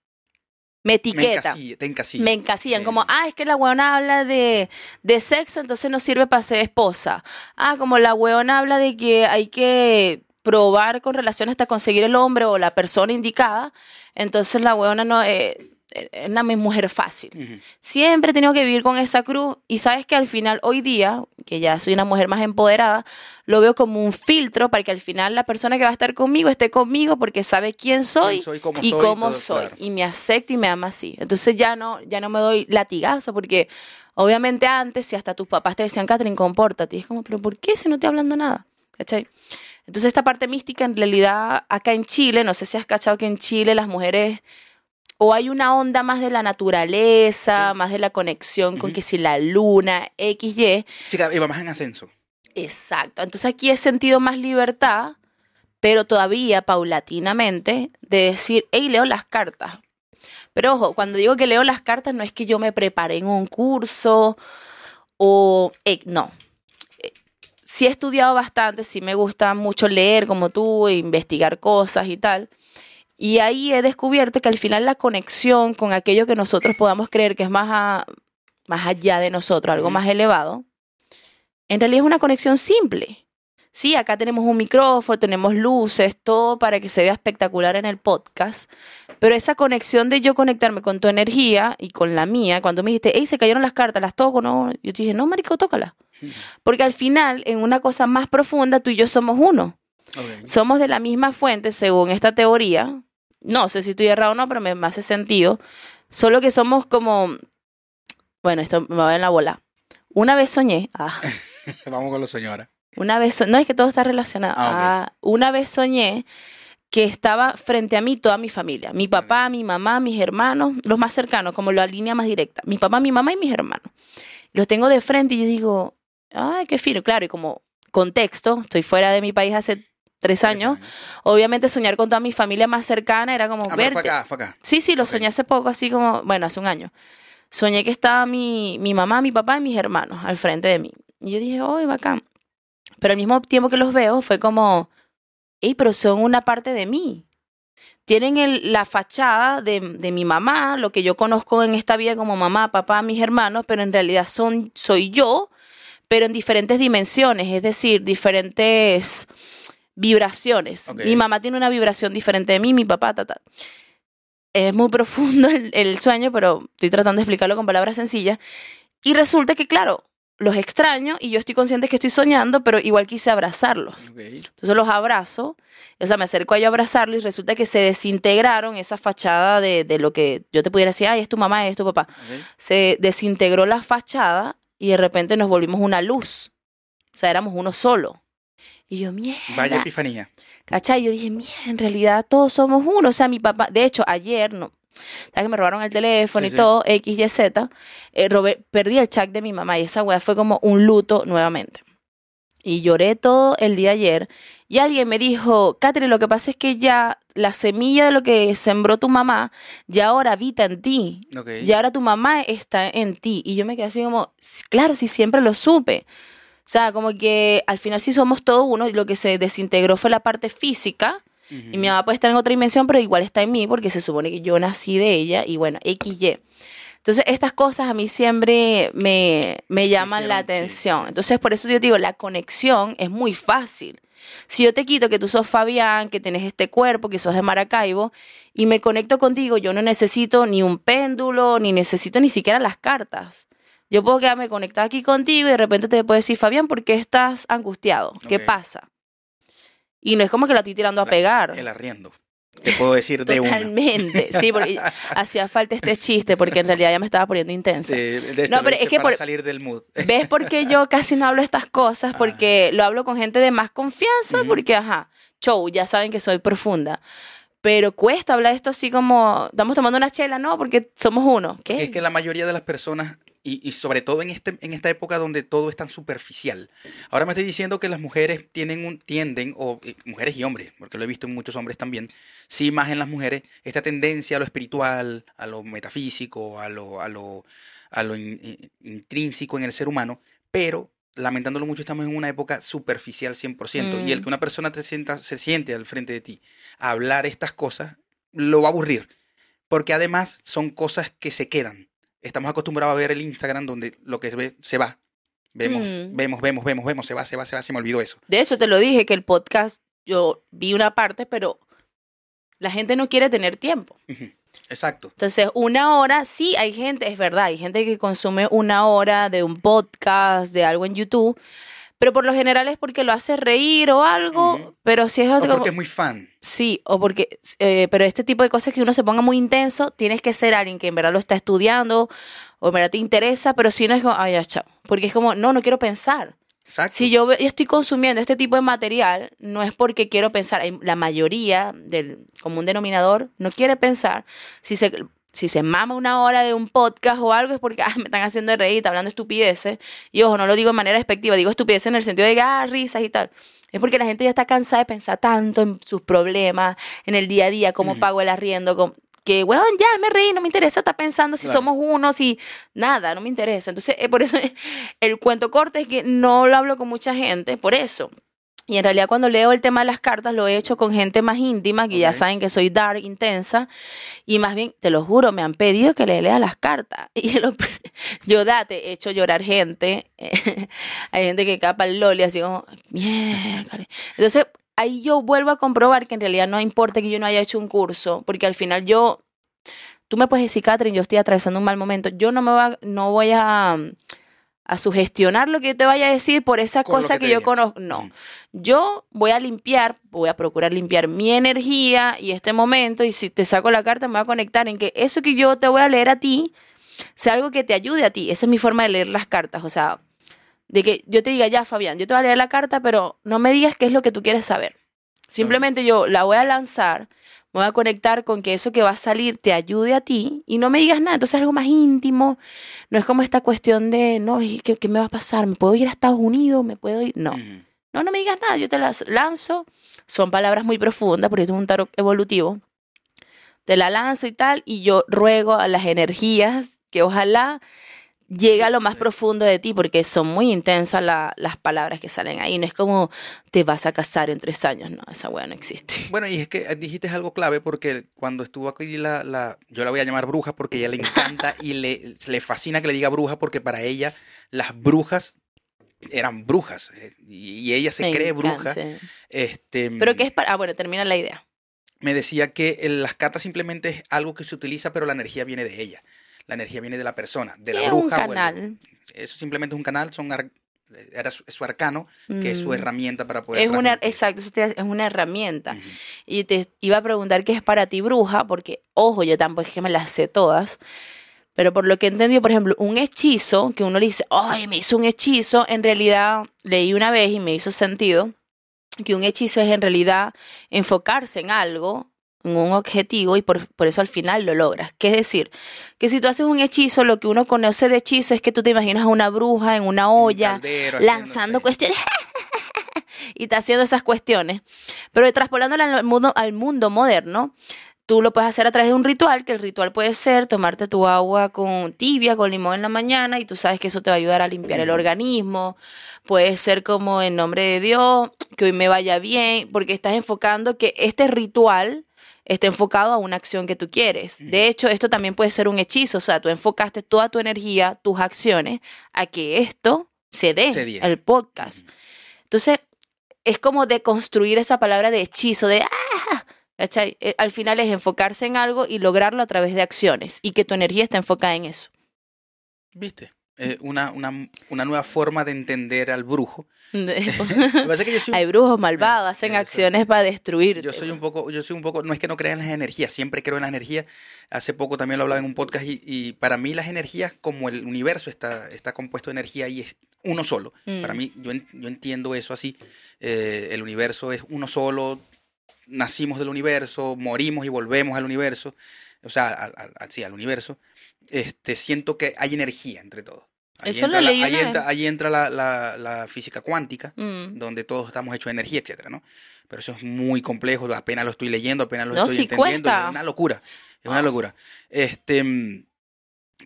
me Me etiqueta. encasilla- te encasillan. Me encasillan, Sí. como, ah, es que la weona habla de, de sexo, entonces no sirve para ser esposa. Ah, como la weona habla de que hay que probar con relación hasta conseguir el hombre o la persona indicada, entonces la weona no eh, una mujer fácil. Siempre he tenido que vivir con esa cruz y sabes que al final, hoy día, que ya soy una mujer más empoderada, lo veo como un filtro para que al final la persona que va a estar conmigo esté conmigo porque sabe quién soy Quién soy, cómo y soy, cómo soy claro. y me acepta y me ama así. Entonces ya no, ya no me doy latigazo porque obviamente antes si hasta tus papás te decían, Catherine, compórtate, y es como, pero ¿por qué si no estoy hablando nada? ¿Cachai? Entonces esta parte mística en realidad acá en Chile, no sé si has cachado que en Chile las mujeres o hay una onda más de la naturaleza, Sí. más de la conexión con que si la luna, X, Y, Chica, y va más en ascenso. Exacto. Entonces aquí he sentido más libertad, pero todavía paulatinamente, de decir, hey, leo las cartas. Pero ojo, cuando digo que leo las cartas, no es que yo me preparé en un curso o... no. Eh, Sí he estudiado bastante, sí me gusta mucho leer como tú, e investigar cosas y tal. Y ahí he descubierto que al final la conexión con aquello que nosotros podamos creer que es más, a- más allá de nosotros, algo más elevado, en realidad es una conexión simple. Sí, acá tenemos un micrófono, tenemos luces, todo para que se vea espectacular en el podcast. Pero esa conexión de yo conectarme con tu energía y con la mía, cuando me dijiste, hey, se cayeron las cartas, las toco, no. Yo te dije, no, marico, tócala. Porque al final, en una cosa más profunda, tú y yo somos uno. Somos de la misma fuente, según esta teoría. No sé si estoy errado o no, pero me, me hace sentido. Solo que somos como. Bueno, esto me va en la bola. Una vez soñé. Ah, Vamos con la señora. una vez. so- No, es que todo está relacionado. Ah. Ah, una vez soñé que estaba frente a mí toda mi familia. Mi papá, mi mamá, mis hermanos, los más cercanos, como la línea más directa. Mi papá, mi mamá y mis hermanos. Los tengo de frente y yo digo, ay, qué fino. Claro, y como contexto, estoy fuera de mi país hace tres años. Obviamente soñar con toda mi familia más cercana era como Ah, fue acá, fue acá. Sí, sí, lo soñé hace poco, así como, bueno, hace un año. Soñé que estaba mi, mi mamá, mi papá y mis hermanos al frente de mí. Y yo dije, oh, bacán. Pero al mismo tiempo que los veo, fue como, hey, pero son una parte de mí. Tienen el- la fachada de, de mi mamá, lo que yo conozco en esta vida como mamá, papá, mis hermanos, pero en realidad son, soy yo, pero en diferentes dimensiones, es decir, diferentes vibraciones. Mi mamá tiene una vibración diferente de mí, mi papá, ta, ta. Es muy profundo el, el sueño, pero estoy tratando de explicarlo con palabras sencillas. Y resulta que, claro, los extraño y yo estoy consciente que estoy soñando, pero igual quise abrazarlos. Ok. Entonces los abrazo, o sea, me acerco a yo a abrazarlos y resulta que se desintegraron esa fachada de, de lo que yo te pudiera decir, ay, es tu mamá, es tu papá. Se desintegró la fachada y de repente nos volvimos una luz. O sea, éramos uno solo. Y yo, mierda. Vaya epifanía. ¿Cachai? Yo dije, mira, en realidad todos somos uno. O sea, mi papá, de hecho, ayer, no, ¿sabes que me robaron el teléfono Sí, y sí. todo, X, Y, Z? Eh, robé- perdí el chat de mi mamá y esa weá fue como un luto nuevamente. Y lloré todo el día ayer. Y alguien me dijo, Catherine, lo que pasa es que ya la semilla de lo que sembró tu mamá, ya ahora habita en ti. Y ahora tu mamá está en ti. Y yo me quedé así como, "S- claro, sí, siempre lo supe. O sea, como que al final sí somos todo uno y lo que se desintegró fue la parte física. Y mi mamá puede estar en otra dimensión, pero igual está en mí porque se supone que yo nací de ella y bueno, XY. Entonces, estas cosas a mí siempre me, me llaman la sí, atención. sí. Entonces, por eso yo digo, la conexión es muy fácil. Si yo te quito que tú sos Fabián, que tienes este cuerpo, que sos de Maracaibo, y me conecto contigo, yo no necesito ni un péndulo, ni necesito ni siquiera las cartas. Yo puedo quedarme conectada aquí contigo y de repente te puedo decir, Fabián, ¿por qué estás angustiado? ¿Qué pasa? Y no es como que la estoy tirando a La- pegar. El arriendo. Te puedo decir de una. Totalmente. Sí, porque hacía falta este chiste porque en realidad ya me estaba poniendo intensa. Sí, de hecho, No, lo pero es que para por- salir del mood. ¿Ves por qué yo casi no hablo estas cosas? Porque lo hablo con gente de más confianza, porque, ajá, show, ya saben que soy profunda. Pero cuesta hablar de esto así como, estamos tomando una chela, no, porque somos uno. ¿Qué? Es que la mayoría de las personas y, y sobre todo en, este, en esta época donde todo es tan superficial. Ahora me estoy diciendo que las mujeres tienen un, tienden, o eh, mujeres y hombres, porque lo he visto en muchos hombres también, sí más en las mujeres, esta tendencia a lo espiritual, a lo metafísico, a lo, a lo, a lo in- in- intrínseco en el ser humano, pero lamentándolo mucho estamos en una época superficial 100%, y el Mm. que una persona te sienta, se siente al frente de ti a hablar estas cosas, lo va a aburrir, porque además son cosas que se quedan. Estamos acostumbrados a ver el Instagram donde lo que se ve se va. Vemos, Mm. vemos, vemos, vemos, vemos, se va, se va, se va, se me olvidó eso. De hecho, te lo dije que el podcast, yo vi una parte, pero la gente no quiere tener tiempo. Exacto. Entonces, una hora, sí, hay gente, es verdad, hay gente que consume una hora de un podcast, de algo en YouTube, pero por lo general es porque lo hace reír o algo, pero si es O porque es muy fan. Sí, o porque, eh, pero este tipo de cosas que uno se ponga muy intenso, tienes que ser alguien que en verdad lo está estudiando o en verdad te interesa, pero si no es como, ay, ya, chao. Porque es como, no, no quiero pensar. Exacto. Si yo estoy consumiendo este tipo de material, no es porque quiero pensar. La mayoría del común denominador no quiere pensar. Si se, si se mama una hora de un podcast o algo, es porque ah, me están haciendo reír, está hablando estupideces. Y ojo, no lo digo de manera despectiva, digo estupideces en el sentido de ah, risas y tal. Es porque la gente ya está cansada de pensar tanto en sus problemas, en el día a día, cómo pago el arriendo, cómo- que, weón, ya me reí, no me interesa estar pensando si Claro. somos uno, si nada, no me interesa. Entonces, eh, por eso el cuento corto es que no lo hablo con mucha gente, por eso. Y en realidad cuando leo el tema de las cartas lo he hecho con gente más íntima, que ya saben que soy dark, intensa, y más bien, te lo juro, me han pedido que le lea las cartas. Y lo- yo date, he hecho llorar gente, hay gente que capa el loli así como, mierda. Entonces, ahí yo vuelvo a comprobar que en realidad no importa que yo no haya hecho un curso, porque al final yo, tú me puedes decir, Catherine, yo estoy atravesando un mal momento, yo no me va, no voy a, a sugestionar lo que yo te vaya a decir por esa Con cosa que que, yo conozco. No, Ujú. yo voy a limpiar, voy a procurar limpiar mi energía y este momento, y si te saco la carta me voy a conectar en que eso que yo te voy a leer a ti sea algo que te ayude a ti. Esa es mi forma de leer las cartas, o sea, de que yo te diga, ya Fabián, yo te voy a leer la carta, pero no me digas qué es lo que tú quieres saber. Simplemente yo la voy a lanzar, me voy a conectar con que eso que va a salir te ayude a ti y no me digas nada. Entonces es algo más íntimo. No es como esta cuestión de, no, ¿y ¿qué, qué me va a pasar? ¿Me puedo ir a Estados Unidos? ¿Me puedo ir? No. No, no me digas nada, yo te las lanzo. Son palabras muy profundas, porque esto es un tarot evolutivo. Te la lanzo y tal, y yo ruego a las energías que ojalá llegue a lo más profundo de ti, porque son muy intensas la- las palabras que salen ahí. No es como te vas a casar en tres años, no, esa weá no existe. Bueno, y es que dijiste algo clave porque cuando estuvo aquí la, la yo la voy a llamar bruja porque ella le encanta y le, le fascina que le diga bruja porque para ella las brujas eran brujas eh, y, ella se Me cree encanta. bruja. Este, Pero que es para... Ah, bueno, termina la idea. me decía que el- las cartas simplemente es algo que se utiliza, pero la energía viene de ella. La energía viene de la persona, de la Sí, un bruja. el- canal. eso simplemente es un canal, son ar- era su, es su arcano, que es su Mm. herramienta para poder. Es una, exacto, eso te- es una herramienta. Y te iba a preguntar qué es para ti bruja, porque, ojo, yo tampoco es que me las sé todas, pero por lo que he entendido, por ejemplo, un hechizo, que uno le dice, ay, me hizo un hechizo, en realidad leí una vez y me hizo sentido, que un hechizo es en realidad enfocarse en algo, un objetivo, y por, por eso al final lo logras. Que es decir, que si tú haces un hechizo, lo que uno conoce de hechizo es que tú te imaginas a una bruja en una Un olla, caldero lanzando cuestiones y está haciendo esas cuestiones. Pero traspolándola al mundo, al mundo moderno, tú lo puedes hacer a través de un ritual, que el ritual puede ser tomarte tu agua con tibia, con limón en la mañana, y tú sabes que eso te va a ayudar a limpiar el organismo. Puede ser como en nombre de Dios, que hoy me vaya bien, porque estás enfocando que este ritual está enfocado a una acción que tú quieres. De hecho, esto también puede ser un hechizo, o sea, tú enfocaste toda tu energía, tus acciones, a que esto se dé, Se dé. el podcast. Entonces, es como de construir esa palabra de hechizo, de ¡ah! ¿cachai? Eh, Al final es enfocarse en algo y lograrlo a través de acciones y que tu energía esté enfocada en eso. ¿Viste? Eh, una, una, una nueva forma de entender al brujo. Que Hay pasa es que yo soy, brujos malvados, hacen acciones para destruirte. yo soy un poco, yo soy un poco, no es que no crea en las energías, siempre creo en las energías. Hace poco también lo hablaba en un podcast y, y para mí las energías, como el universo está, está compuesto de energía y es uno solo. Mm. Para mí, yo, yo entiendo eso así. eh, el universo es uno solo, nacimos del universo, morimos y volvemos al universo, o sea, al, al- sí, al universo, este, siento que hay energía entre todos. Ahí Eso entra, lo la, leí ahí una entra, ahí entra la, la- la física cuántica, Mm. donde todos estamos hechos de energía, etcétera, ¿no? Pero eso es muy complejo, apenas lo estoy leyendo, apenas lo No, estoy sí entendiendo, cuesta. es una locura, es una locura. Este,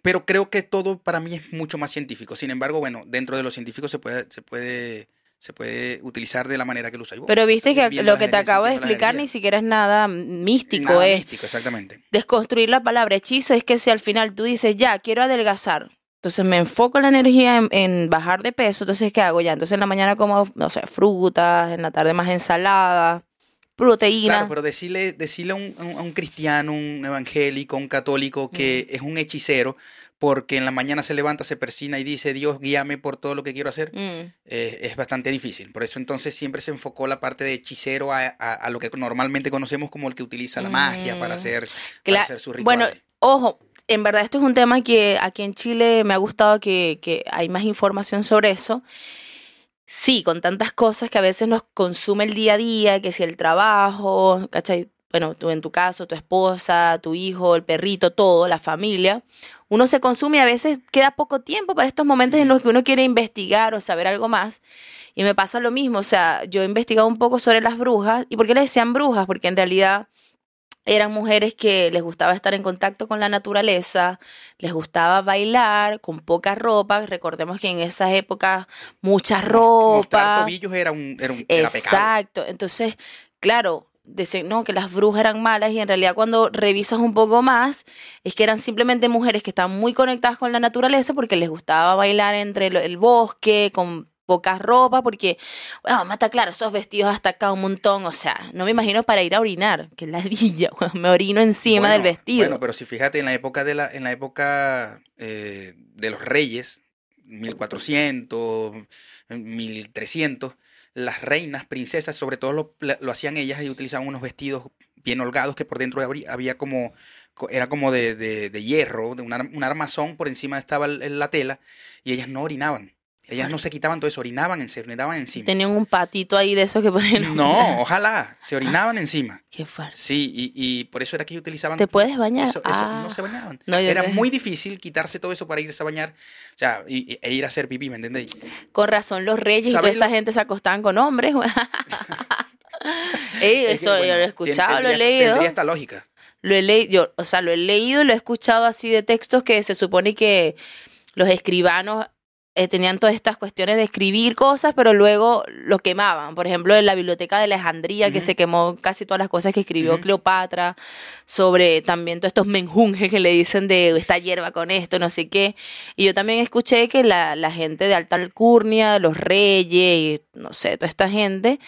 pero creo que todo para mí es mucho más científico. Sin embargo, bueno, dentro de los científicos se puede, se puede, se puede utilizar de la manera que lo usáis. Pero viste que lo que te acabo de explicar ni siquiera es nada místico, Nada es místico, exactamente. desconstruir la palabra hechizo, es que si al final tú dices, ya, quiero adelgazar, entonces me enfoco la energía en, en bajar de peso, entonces ¿qué hago ya? Entonces en la mañana como, no sé, frutas, en la tarde más ensalada, proteína. Claro, pero decirle, decirle a, un, a un- a un cristiano, un evangélico, un católico que es un hechicero, porque en la mañana se levanta, se persina y dice, Dios, guíame por todo lo que quiero hacer, Mm. eh, es bastante difícil. Por eso entonces siempre se enfocó la parte de hechicero a, a- a lo que normalmente conocemos como el que utiliza la magia para Mm. hacer, Cla- para hacer sus bueno, ojo, en verdad esto es un tema que aquí en Chile me ha gustado que, que hay más información sobre eso. Sí, con tantas cosas que a veces nos consume el día a día, que si el trabajo, ¿cachai? Bueno, tú en tu caso, tu esposa, tu hijo, el perrito, todo, la familia. Uno se consume y a veces queda poco tiempo para estos momentos en los que uno quiere investigar o saber algo más. Y me pasa lo mismo, o sea, yo he investigado un poco sobre las brujas. ¿Y por qué les decían brujas? Porque en realidad eran mujeres que les gustaba estar en contacto con la naturaleza, les gustaba bailar con poca ropa. Recordemos que en esas épocas mucha Mostrar ropa. tobillos era un, era un Sí, era pecado. Exacto. Entonces, claro, dicen, no, que las brujas eran malas y en realidad cuando revisas un poco más, es que eran simplemente mujeres que estaban muy conectadas con la naturaleza porque les gustaba bailar entre el bosque, con poca ropa, porque, bueno, mata claro, esos vestidos hasta acá un montón, o sea, no me imagino para ir a orinar, que la villa, me orino encima del Bueno, vestido. Bueno, pero si fíjate, en la época de la, en la época eh, de los reyes, 1400, 1300, las reinas, princesas, sobre todo lo, lo hacían ellas y utilizaban unos vestidos bien holgados que por dentro había como, co- era como de, de- de hierro, de un, ar- un armazón, por encima estaba la tela y ellas no orinaban. Ellas no se quitaban todo eso, orinaban se orinaban encima. Tenían un patito ahí de esos que ponen. No, ojalá, se orinaban encima. Qué fuerte. Sí, y, y por eso era que utilizaban. ¿Te puedes bañar? Eso, eso, Ah. no se bañaban. No, era muy difícil quitarse todo eso para irse a bañar. O sea, y- y- e ir a hacer pipí, ¿me entendéis? Con razón, los reyes y toda ¿Sabéis esa gente se acostaban con hombres. Ey, Es que, eso bueno, yo lo he escuchado, lo he leído. Tendría esta lógica. Lo he leído, o sea, lo he leído, lo he escuchado así de textos que se supone que los escribanos eh, tenían todas estas cuestiones de escribir cosas, pero luego lo quemaban. Por ejemplo, en la biblioteca de Alejandría, que se quemó casi todas las cosas que escribió. Cleopatra, sobre también todos estos menjunjes que le dicen de esta hierba con esto, no sé qué. Y yo también escuché que la, la gente de alta alcurnia, los reyes y no sé, toda esta gente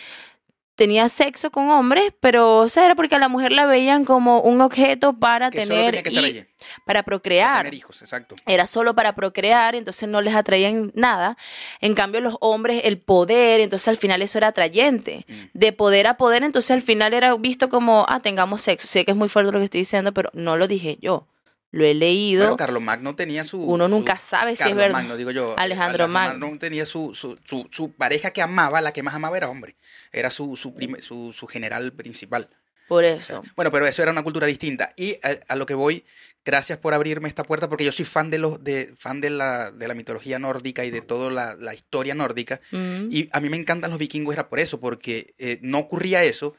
tenía sexo con hombres, pero o sea, era porque a la mujer la veían como un objeto para Que solo tener que allí. para para procrear. tener hijos, exacto. Era solo para procrear, entonces no les atraían nada. En cambio, los hombres, el poder, entonces al final eso era atrayente. Mm. De poder a poder, entonces al final era visto como, ah, tengamos sexo. Sé que es muy fuerte lo que estoy diciendo, pero no lo dije yo. Lo he leído. Pero Carlos Magno tenía su. Uno su- nunca sabe si es Carlos verdad. Magno, digo yo. Alejandro Magno. tenía su, su, su, su pareja que amaba, la que más amaba era hombre. Era su, su, general principal. Por O sea, eso. Bueno, pero eso era una cultura distinta. Y a, a lo que voy, gracias por abrirme esta puerta, porque yo soy fan de los, de, fan de la, de la mitología nórdica y de toda la, la historia nórdica. Y a mí me encantan los vikingos, era por eso, porque eh, no ocurría eso.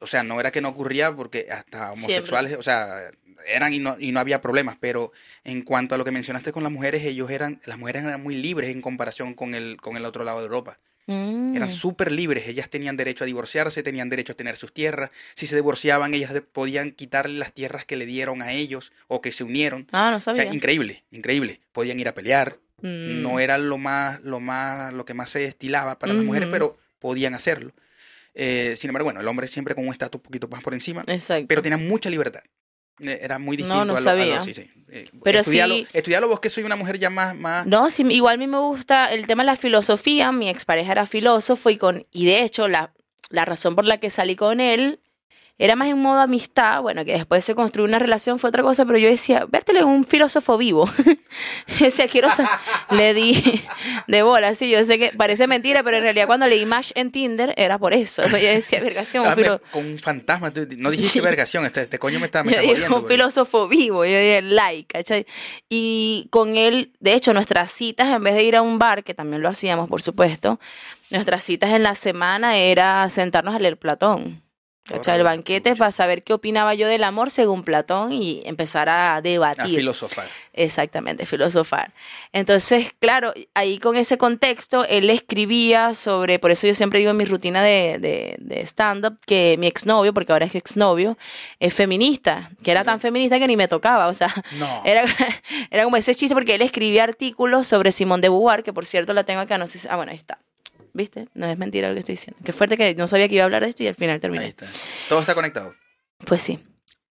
O sea, no era que no ocurría porque hasta homosexuales, o sea, eran y no, y no había problemas. Pero en cuanto a lo que mencionaste con las mujeres, ellos eran, las mujeres eran muy libres en comparación con el, con el otro lado de Europa. Mm. Eran súper libres, ellas tenían derecho a divorciarse, tenían derecho a tener sus tierras. Si se divorciaban, ellas podían quitarle las tierras que le dieron a ellos o que se unieron. Ah, no O sea, sabía. increíble, increíble. Podían ir a pelear. Mm. No era lo más, lo más, lo que más se estilaba para las mujeres, pero podían hacerlo. Eh, sin embargo, bueno, el hombre siempre con un estatus un poquito más por encima, Exacto. pero tenían mucha libertad. Eh, Era muy No, distinto no a, lo, a lo- sabía. sí, sí. Eh, Pero estudialo, sí- estudialo vos que soy una mujer ya más, más No, sí, igual a mí me gusta el tema de la filosofía. Mi expareja era filósofo y con y de hecho la, la razón por la que salí con él era más en modo amistad, bueno, que después se construyó una relación fue otra cosa, pero yo decía, vértele un filósofo vivo. decía, quiero le di de bola, sí, yo sé que parece mentira, pero en realidad cuando leí Mash en Tinder era por eso. Yo decía, vergación, Ah, filo- con un fantasma. No dijiste vergación, este, este coño me está, me yo está dije, jodiendo, un güey. filósofo vivo, yo dije, like, ¿cachai? Y con él, de hecho, nuestras citas, en vez de ir a un bar, que también lo hacíamos, por supuesto, nuestras citas en la semana era sentarnos a leer Platón. ¿Cachai? El banquete chucha. para saber qué opinaba yo del amor según Platón y empezar a A debatir. filosofar. Exactamente, filosofar. Entonces, claro, ahí con ese contexto, él escribía sobre, por eso yo siempre digo en mi rutina de, de, de stand-up, que mi exnovio, porque ahora es exnovio, es feminista, que era tan feminista que ni me tocaba, o sea, No. era, era como ese chiste porque él escribía artículos sobre Simone de Beauvoir, que por cierto la tengo acá, no sé si, ah, bueno, ahí está. ¿Viste? No es mentira lo que estoy diciendo. Qué fuerte que no sabía que iba a hablar de esto y al final terminé. Ahí está. Todo está conectado. Pues sí.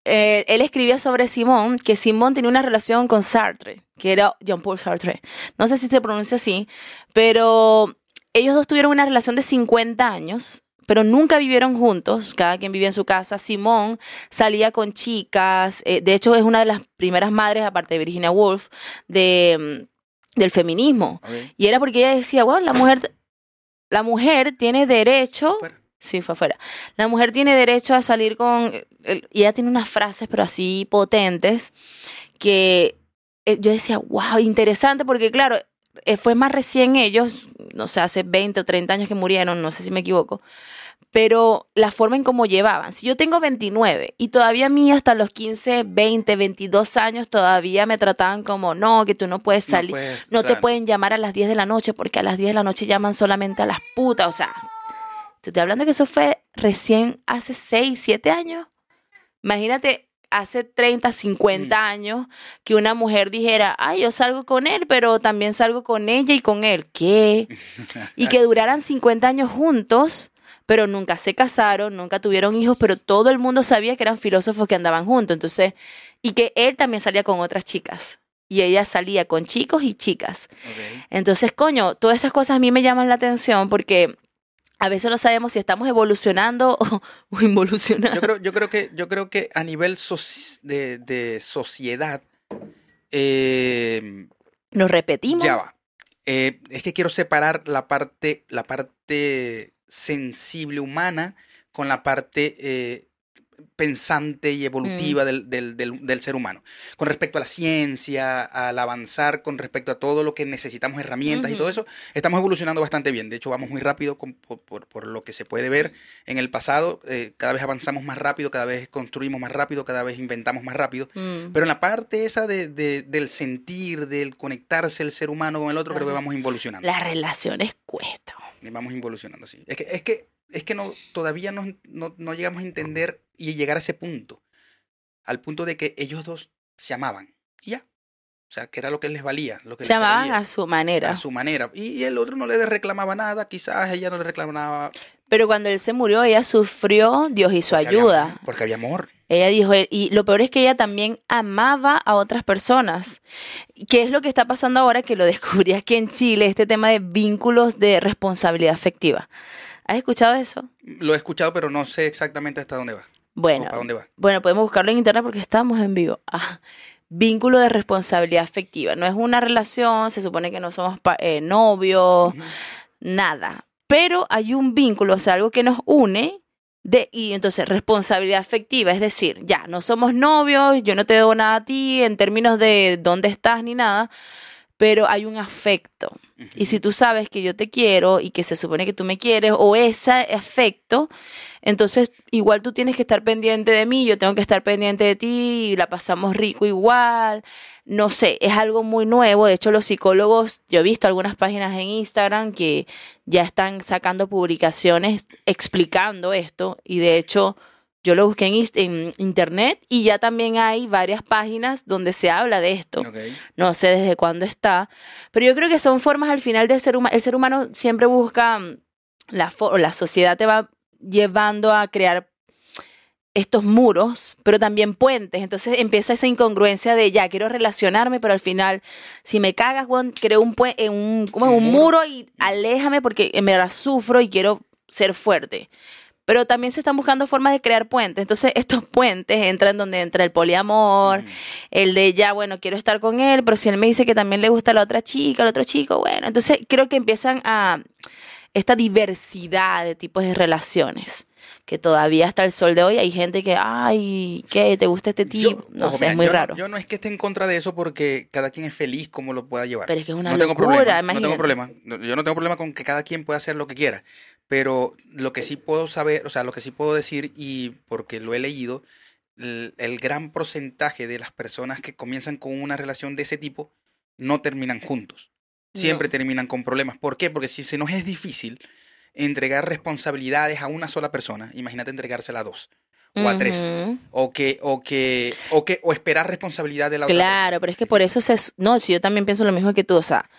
Eh, él escribía sobre Simón, que Simón tenía una relación con Sartre, que era Jean-Paul Sartre. No sé si se pronuncia así, pero ellos dos tuvieron una relación de 50 años, pero nunca vivieron juntos, cada quien vivía en su casa. Simón salía con chicas, eh, de hecho es una de las primeras madres, aparte de Virginia Woolf, de, mm, del feminismo. Y era porque ella decía, bueno, la mujer, la mujer tiene derecho Fuera. Sí, fue afuera. La mujer tiene derecho a salir con... Y ella tiene unas frases, pero así potentes, que eh, yo decía, wow, interesante, porque claro, eh, fue más recién ellos, no sé, hace 20 o 30 años que murieron, no sé si me equivoco, pero la forma en cómo llevaban. Si yo tengo 29 y todavía a mí hasta los 15, 20, 22 años todavía me trataban como, no, que tú no puedes salir, no, puedes, te pueden llamar a las 10 de la noche porque a las 10 de la noche llaman solamente a las putas, o sea, te estoy hablando que eso fue recién hace 6, 7 años. Imagínate hace 30, 50 Mm. años que una mujer dijera, ay, yo salgo con él, pero también salgo con ella y con él. ¿Qué? Y que duraran 50 años juntos, pero nunca se casaron, nunca tuvieron hijos, pero todo el mundo sabía que eran filósofos que andaban juntos. Entonces, y que él también salía con otras chicas. Y ella salía con chicos y chicas. Entonces, coño, todas esas cosas a mí me llaman la atención porque a veces no sabemos si estamos evolucionando o, o involucionando. Yo creo, yo creo que, yo creo que a nivel de, de sociedad, eh, Nos repetimos. ya va. Eh, es que quiero separar la parte, la parte sensible humana con la parte eh, pensante y evolutiva Mm. del, del- del- del ser humano. Con respecto a la ciencia, al avanzar, con respecto a todo lo que necesitamos, herramientas y todo eso, estamos evolucionando bastante bien. De hecho, vamos muy rápido con- por, por- por lo que se puede ver en el pasado. Eh, cada vez avanzamos más rápido, cada vez construimos más rápido, cada vez inventamos más rápido. Mm. Pero en la parte esa de, de- del sentir, del conectarse el ser humano con el otro, creo que vamos involucionando. Las relaciones cuestan. Vamos involucionando, sí. Es que, es que, es que no, todavía no, no, no llegamos a entender y llegar a ese punto. Al punto de que ellos dos se amaban. Y ya. O sea, que era lo que les valía. Lo que Se les servía, a su manera. a su manera. Y, y el otro no le reclamaba nada, quizás ella no le reclamaba. Pero cuando él se murió, ella sufrió, Dios hizo porque había ayuda. porque había amor. Ella dijo, y lo peor es que ella también amaba a otras personas. ¿Qué es lo que está pasando ahora que lo descubrí aquí en Chile? Este tema de vínculos de responsabilidad afectiva. ¿Has escuchado eso? Lo he escuchado, pero no sé exactamente hasta dónde va. Bueno, dónde va. Bueno, podemos buscarlo en internet porque estamos en vivo. Ah, vínculo de responsabilidad afectiva. No es una relación, se supone que no somos eh, novios, nada. Pero hay un vínculo, o sea, algo que nos une. De, y entonces, responsabilidad afectiva, es decir, ya, no somos novios, yo no te debo nada a ti en términos de dónde estás ni nada, pero hay un afecto. Y si tú sabes que yo te quiero y que se supone que tú me quieres o ese afecto, entonces igual tú tienes que estar pendiente de mí, yo tengo que estar pendiente de ti y la pasamos rico igual. No sé, es algo muy nuevo. De hecho, los psicólogos, yo he visto algunas páginas en Instagram que ya están sacando publicaciones explicando esto y de hecho yo lo busqué en, en internet y ya también hay varias páginas donde se habla de esto Ok. no sé desde cuándo está, pero yo creo que son formas al final del ser humano. El ser humano siempre busca, mm, la, la sociedad te va llevando a crear estos muros, pero también puentes. Entonces empieza esa incongruencia de ya, quiero relacionarme, pero al final, si me cagas, weón, creo un, eh, un, como Un muro. y aléjame porque en verdad sufro y quiero ser fuerte. Pero también se están buscando formas de crear puentes. Entonces, estos puentes entran donde entra el poliamor, Mm. el de ya, bueno, quiero estar con él, pero si él me dice que también le gusta la otra chica, el otro chico, bueno, entonces creo que empiezan a esta diversidad de tipos de relaciones. Que todavía hasta el sol de hoy hay gente que, ay, ¿qué? ¿Te gusta este Yo- tipo? no ojo, sé, mira, es muy yo no- raro. yo no es que esté en contra de eso porque cada quien es feliz como lo pueda llevar. Pero es que es una no tengo locura, problema, no imagínate. tengo problema. No, Yo no tengo problema con que cada quien pueda hacer lo que quiera. Pero lo que sí puedo saber, o sea, lo que sí puedo decir, y porque lo he leído, el, el gran porcentaje de las personas que comienzan con una relación de ese tipo no terminan juntos. Siempre No. terminan con problemas. ¿Por qué? Porque si se nos es difícil entregar responsabilidades a una sola persona, imagínate entregársela a dos o a tres. O que, o que, o que, o esperar responsabilidad de la otra Claro, pero es que por eso se... No, si yo también pienso lo mismo que tú, o sea,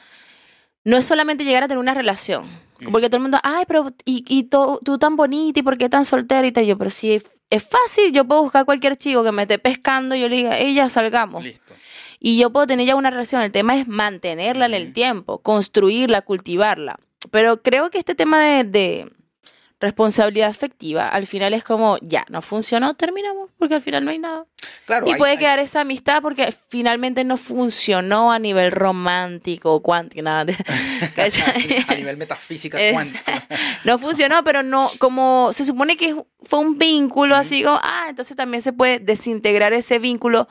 no es solamente llegar a tener una relación, Mm. porque todo el mundo, ay, pero y, y tú, tú tan bonita y por qué tan soltera y tal, yo, pero si es, es fácil, yo puedo buscar cualquier chico que me esté pescando y yo le diga, ella, salgamos. Listo. Y yo puedo tener ya una relación, el tema es mantenerla en el tiempo, construirla, cultivarla. Pero creo que este tema de, de responsabilidad afectiva, al final es como, ya, no funcionó, terminamos, porque al final no hay nada. Claro, Y hay- puede hay- quedar esa amistad porque finalmente no funcionó a nivel romántico cuántico, nada. de- a nivel metafísica cuántica. no funcionó, pero no, como se supone que fue un vínculo así, como, ah, entonces también se puede desintegrar ese vínculo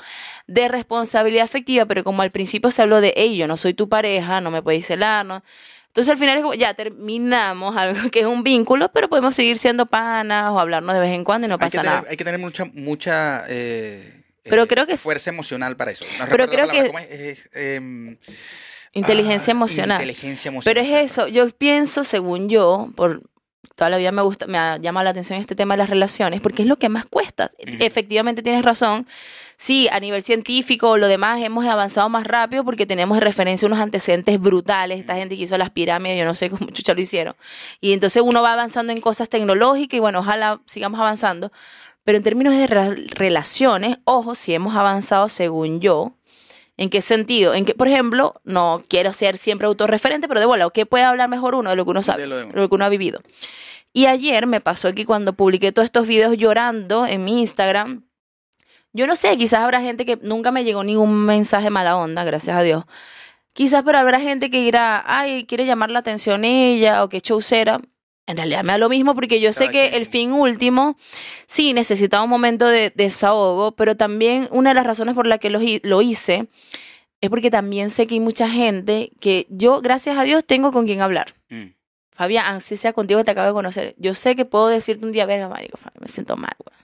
de responsabilidad afectiva, pero como al principio se habló de, hey, yo no soy tu pareja, no me puedes celar, ¿no? Entonces al final es como, ya terminamos algo que es un vínculo, pero podemos seguir siendo panas o hablarnos de vez en cuando y no hay, pasa tener, nada. hay que tener mucha, mucha eh, Pero eh, creo que es- fuerza emocional para eso. No Pero creo que- em, Inteligencia ah, emocional. Inteligencia emocional. Pero es eso, yo pienso, según yo, por toda la vida me gusta, me ha llamado la atención este tema de las relaciones, porque es lo que más cuesta. Efectivamente tienes razón. Sí, a nivel científico o lo demás hemos avanzado más rápido porque tenemos de referencia unos antecedentes brutales. Esta gente que hizo las pirámides, yo no sé cómo chucha lo hicieron. Y entonces uno va avanzando en cosas tecnológicas y bueno, ojalá sigamos avanzando. Pero en términos de re- relaciones, ojo, si hemos avanzado según yo, ¿En qué sentido? En que, por ejemplo, no quiero ser siempre autorreferente, pero de bola, ¿qué puede hablar mejor uno de lo que uno sabe, De lo de de- lo que uno ha vivido? Y ayer me pasó que cuando publiqué todos estos videos llorando en mi Instagram, yo no sé, quizás habrá gente que nunca me llegó ningún mensaje mala onda, gracias a Dios. Quizás, pero habrá gente que dirá, ay, quiere llamar la atención ella o que chaucera. En realidad me da lo mismo porque yo sé que el fin último sí necesitaba un momento de desahogo, pero también una de las razones por la que lo, lo hice es porque también sé que hay mucha gente que yo, gracias a Dios, tengo con quien hablar. Mm. Fabián, así sea contigo que te acabo de conocer. Yo sé que puedo decirte un día, verga, marico, Fabián, me siento mal, güey.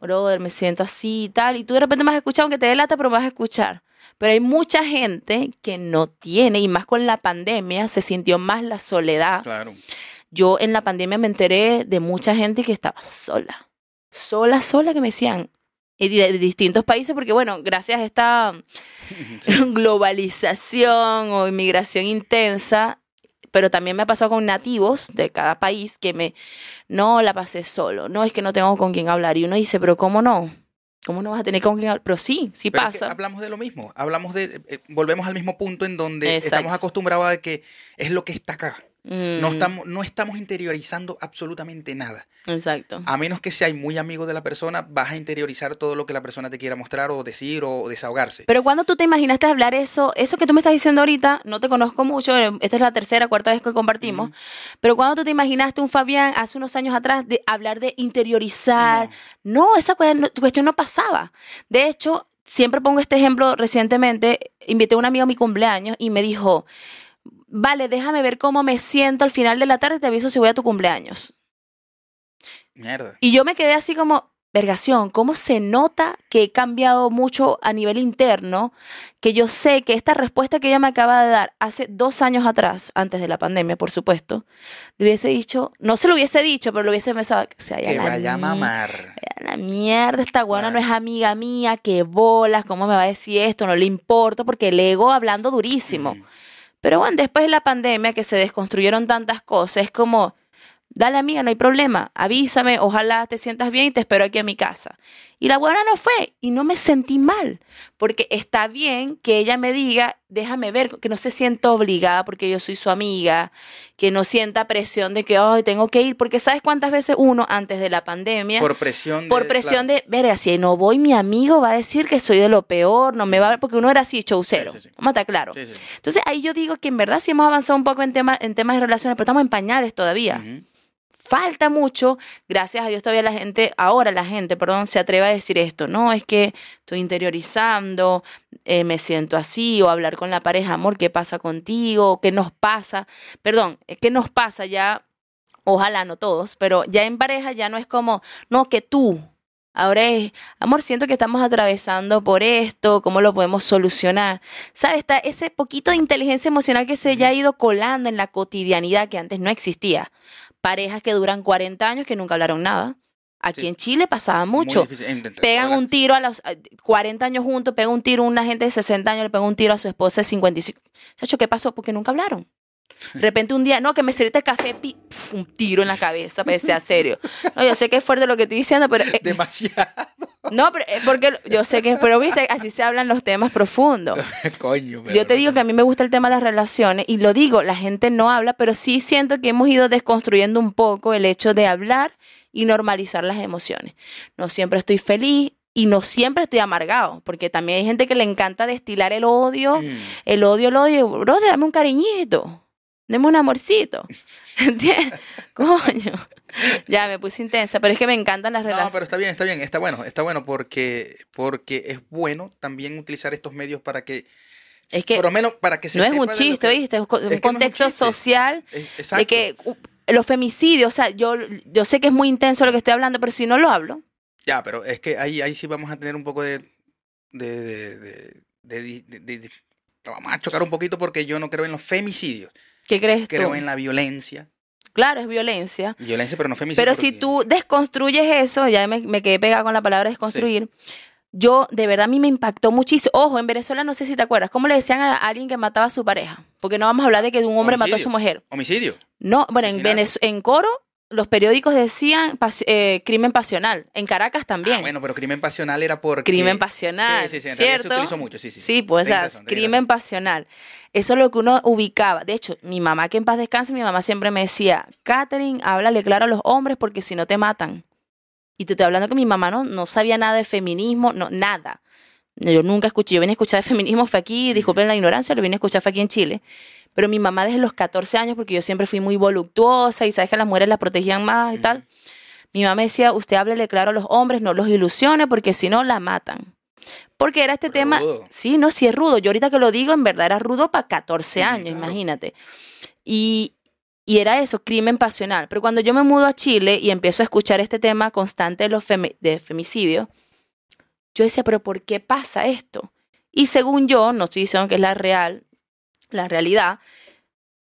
Brother, me siento así y tal. Y tú de repente me has escuchado, aunque te dé lata, pero me vas a escuchar. Pero hay mucha gente que no tiene, y más con la pandemia, se sintió más la soledad. Claro. Yo en la pandemia me enteré de mucha gente que estaba sola. Sola, sola, que me decían. Y de, de distintos países, porque bueno, gracias a esta Sí. globalización o inmigración intensa, pero también me ha pasado con nativos de cada país que me, no la pasé solo, no es que no tengo con quién hablar. Y uno dice, pero ¿cómo no? ¿Cómo no vas a tener con quién hablar? Pero sí, sí Pero es que pasa. hablamos de lo mismo. Hablamos de. eh, volvemos al mismo punto en donde Exacto. estamos acostumbrados a que es lo que está acá. No Mm, estamos, no estamos interiorizando absolutamente nada. Exacto. A menos que seas muy amigo de la persona, vas a interiorizar todo lo que la persona te quiera mostrar o decir o desahogarse. Pero cuando tú te imaginaste hablar eso, eso que tú me estás diciendo ahorita, no te conozco mucho, eh, esta es la tercera, cuarta vez que compartimos, pero cuando tú te imaginaste un Fabián hace unos años atrás de hablar de interiorizar, no, esa no- cuestión no pasaba. De hecho, siempre pongo este ejemplo recientemente, invité a un amigo a mi cumpleaños y me dijo, vale, déjame ver cómo me siento al final de la tarde, te aviso si voy a tu cumpleaños. Mierda. Y yo me quedé así como, vergación, ¿cómo se nota que he cambiado mucho a nivel interno? Que yo sé que esta respuesta que ella me acaba de dar hace dos años atrás, antes de la pandemia, por supuesto, le hubiese dicho, no se lo hubiese dicho, pero lo hubiese pensado, que se vaya Que vaya a mamar. la mierda, esta guana no es amiga mía, que bolas, ¿cómo me va a decir esto? No le importa, porque el ego hablando durísimo. Ujú. Pero bueno, después de la pandemia que se desconstruyeron tantas cosas, es como, dale amiga, no hay problema, avísame, ojalá te sientas bien y te espero aquí en mi casa. Y la buena no fue y no me sentí mal, porque está bien que ella me diga, déjame ver, que no se sienta obligada porque yo soy su amiga, que no sienta presión de que, ay, tengo que ir, porque sabes cuántas veces uno antes de la pandemia, Por presión. por presión de, ver, si no voy, mi amigo va a decir que soy de lo peor, no me va a ver, porque uno era así, showcero, Sí, sí, sí. vamos a estar claro. Entonces ahí yo digo que en verdad sí hemos avanzado un poco en, tema, en temas de relaciones, pero estamos en pañales todavía. Falta mucho. Gracias a Dios todavía la gente, ahora la gente, perdón, se atreve a decir esto. No, es que estoy interiorizando, eh, me siento así, o hablar con la pareja, amor, ¿qué pasa contigo? ¿Qué nos pasa? Perdón, eh, ¿qué nos pasa ya? Ojalá no todos, pero ya en pareja ya no es como, no, que tú. Ahora es, amor, siento que estamos atravesando por esto, ¿cómo lo podemos solucionar? ¿Sabes? Está ese poquito de inteligencia emocional que se ya ha ido colando en la cotidianidad que antes no existía parejas que duran 40 años que nunca hablaron nada. Aquí Sí. en Chile pasaba mucho. Entre- Pegan un tiro a los a 40 años juntos, pega un tiro una gente de 60 años, le pega un tiro a su esposa de 55. Chacho, ¿qué pasó? Porque nunca hablaron. De repente un día, no, que me sirviste el café, pi- pf, un tiro en la cabeza, para que sea serio. No, yo sé que es fuerte lo que estoy diciendo, pero... eh, Demasiado. No, pero es porque yo sé que, pero viste, así se hablan los temas profundos. Coño. Yo te digo que a mí me gusta el tema de las relaciones y lo digo, la gente no habla, pero sí siento que hemos ido desconstruyendo un poco el hecho de hablar y normalizar las emociones. No siempre estoy feliz y no siempre estoy amargado, porque también hay gente que le encanta destilar el odio, Mm. el odio, el odio, bro, dame un cariñito, dame un amorcito. ¿Entiendes? Coño. Ya me puse intensa, pero es que me encantan las No, relaciones. pero está bien, está bien, está bueno, está bueno porque, porque es bueno también utilizar estos medios para que, Es que por lo menos para que se no es un chiste, que- ¿oíste? Es un Es no es contexto social Eh, de que los femicidios, o sea, yo, yo sé que es muy intenso lo que estoy hablando, pero si no lo hablo, Ya, pero es que ahí, ahí sí vamos a tener un poco de, de, de, de- de- de- de- de- vamos a chocar un poquito porque yo no creo en los femicidios, ¿qué crees creo tú? en la violencia, Claro, es violencia. violencia pero no femicidio. Pero si tú desconstruyes eso, ya me, me quedé pegada con la palabra desconstruir, yo de verdad a mí me impactó muchísimo. Ojo, en Venezuela no sé si te acuerdas, ¿cómo le decían a alguien que mataba a su pareja? Porque no vamos a hablar de que un hombre mató a su mujer. Homicidio. No, bueno, en. Venez- en Coro los periódicos decían pas- eh, crimen pasional. En Caracas también. Ah, bueno, pero crimen pasional era porque... crimen pasional, Sí, sí, sí, en realidad ¿cierto? se utilizó mucho, sí, sí. Sí, pues, o sea, razón, crimen pasional. Eso es lo que uno ubicaba. De hecho, mi mamá, que en paz descanse, mi mamá siempre me decía, Catherine, háblale claro a los hombres porque si no te matan. Y te estoy hablando que mi mamá no, no sabía nada de feminismo, no, nada. Yo nunca escuché, yo vine a escuchar de feminismo, fue aquí, disculpen la ignorancia, lo vine a escuchar fue aquí en Chile. Pero mi mamá desde los 14 años, porque yo siempre fui muy voluptuosa y sabes que las mujeres las protegían más y tal. Mi mamá me decía, usted háblele claro a los hombres, no los ilusione porque si no la matan. Porque era este tema, sí, no, sí es rudo. Yo ahorita que lo digo, en verdad era rudo para 14 Sí, años, claro. imagínate. Y, y era eso, crimen pasional. Pero cuando yo me mudo a Chile y empiezo a escuchar este tema constante de los femi- de femicidio, yo decía, pero ¿por qué pasa esto? Y según yo, no estoy diciendo que es la real, la realidad,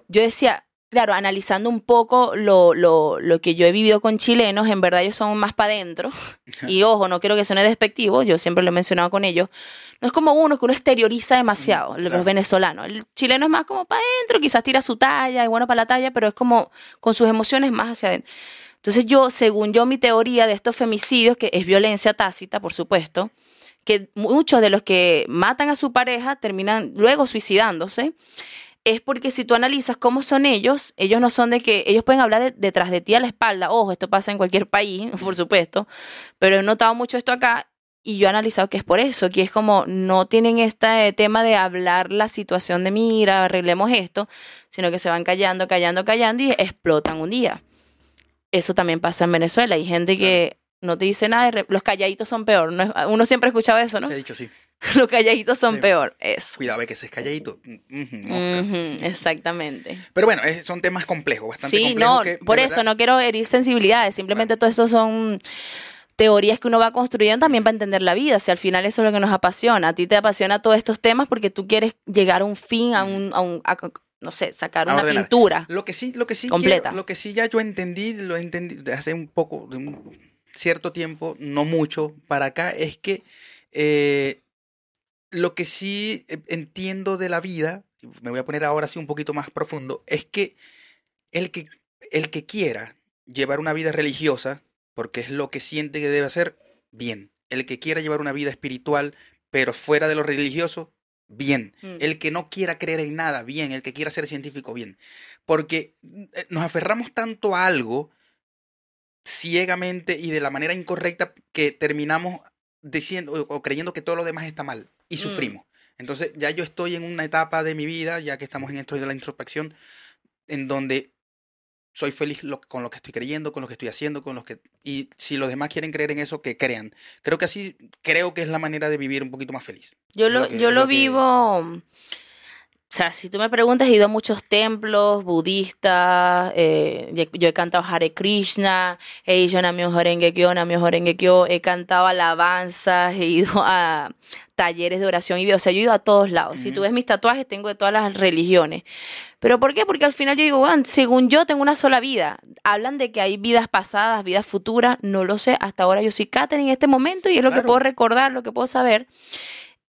yo decía, claro, analizando un poco lo, lo, lo que yo he vivido con chilenos, en verdad ellos son más para adentro. Y ojo, no quiero que suene despectivo, yo siempre lo he mencionado con ellos. No es como uno que uno exterioriza demasiado, Mm, los claro. venezolanos. El chileno es más como para adentro, quizás tira su talla, es bueno para la talla, pero es como con sus emociones más hacia adentro. Entonces yo, según yo, mi teoría de estos femicidios, que es violencia tácita, por supuesto, que muchos de los que matan a su pareja terminan luego suicidándose, es porque si tú analizas cómo son ellos, ellos no son de que ellos pueden hablar de- detrás de ti a la espalda. Ojo, esto pasa en cualquier país, por supuesto, pero he notado mucho esto acá y yo he analizado que es por eso, que es como no tienen este tema de hablar la situación de mira, arreglemos esto, sino que se van callando, callando, callando y explotan un día. Eso también pasa en Venezuela. Hay gente que no te dice nada los calladitos son peor. ¿no? Uno siempre ha escuchado eso, ¿no? Se ha dicho sí. Los calladitos son Sí. peor. Eso. Cuidado, que se es calladito. Mm. Ujú, exactamente. Pero bueno, es- son temas complejos, bastante Sí, complejos. no, que, de por eso verdad, no quiero herir sensibilidades, simplemente todo esto son teorías que uno va construyendo también para entender la vida, si al final eso es lo que nos apasiona, a ti te apasiona todos estos temas porque tú quieres llegar a un fin, a un, a un a- no sé, sacar A una ordenar. pintura. Lo que sí, lo que sí Completa. quiero- lo que sí ya yo entendí, lo entendí hace un poco, un cierto tiempo, no mucho, para acá, es que eh, lo que sí eh, entiendo de la vida, me voy a poner ahora sí un poquito más profundo, es que el que, el que quiera llevar una vida religiosa, porque es lo que siente que debe hacer, bien. El que quiera llevar una vida espiritual, pero fuera de lo religioso, bien. Mm. El que no quiera creer en nada, bien. El que quiera ser científico, bien. Porque eh, nos aferramos tanto a algo ciegamente y de la manera incorrecta que terminamos diciendo o, creyendo que todo lo demás está mal y Mm. sufrimos. Entonces ya yo estoy en una etapa de mi vida, ya que estamos en esto de la introspección, en donde soy feliz lo- con lo que estoy creyendo, con lo que estoy haciendo, con los que y si los demás quieren creer en eso, que crean. Creo que así creo que es la manera de vivir un poquito más feliz. Yo lo lo, que- yo lo lo que- vivo. O sea, si tú me preguntas, he ido a muchos templos budistas, eh, yo he cantado Hare Krishna, he ido a Namyo Horenge Kyo, Namyo Horenge Kyo, he cantado alabanzas, he ido a talleres de oración y o sea, yo he ido a todos lados. Si tú ves mis tatuajes, tengo de todas las religiones. ¿Pero por qué? Porque al final yo digo, bueno, según yo tengo una sola vida. Hablan de que hay vidas pasadas, vidas futuras, no lo sé. Hasta ahora yo soy Katherine en este momento y es lo que puedo recordar, lo que puedo saber.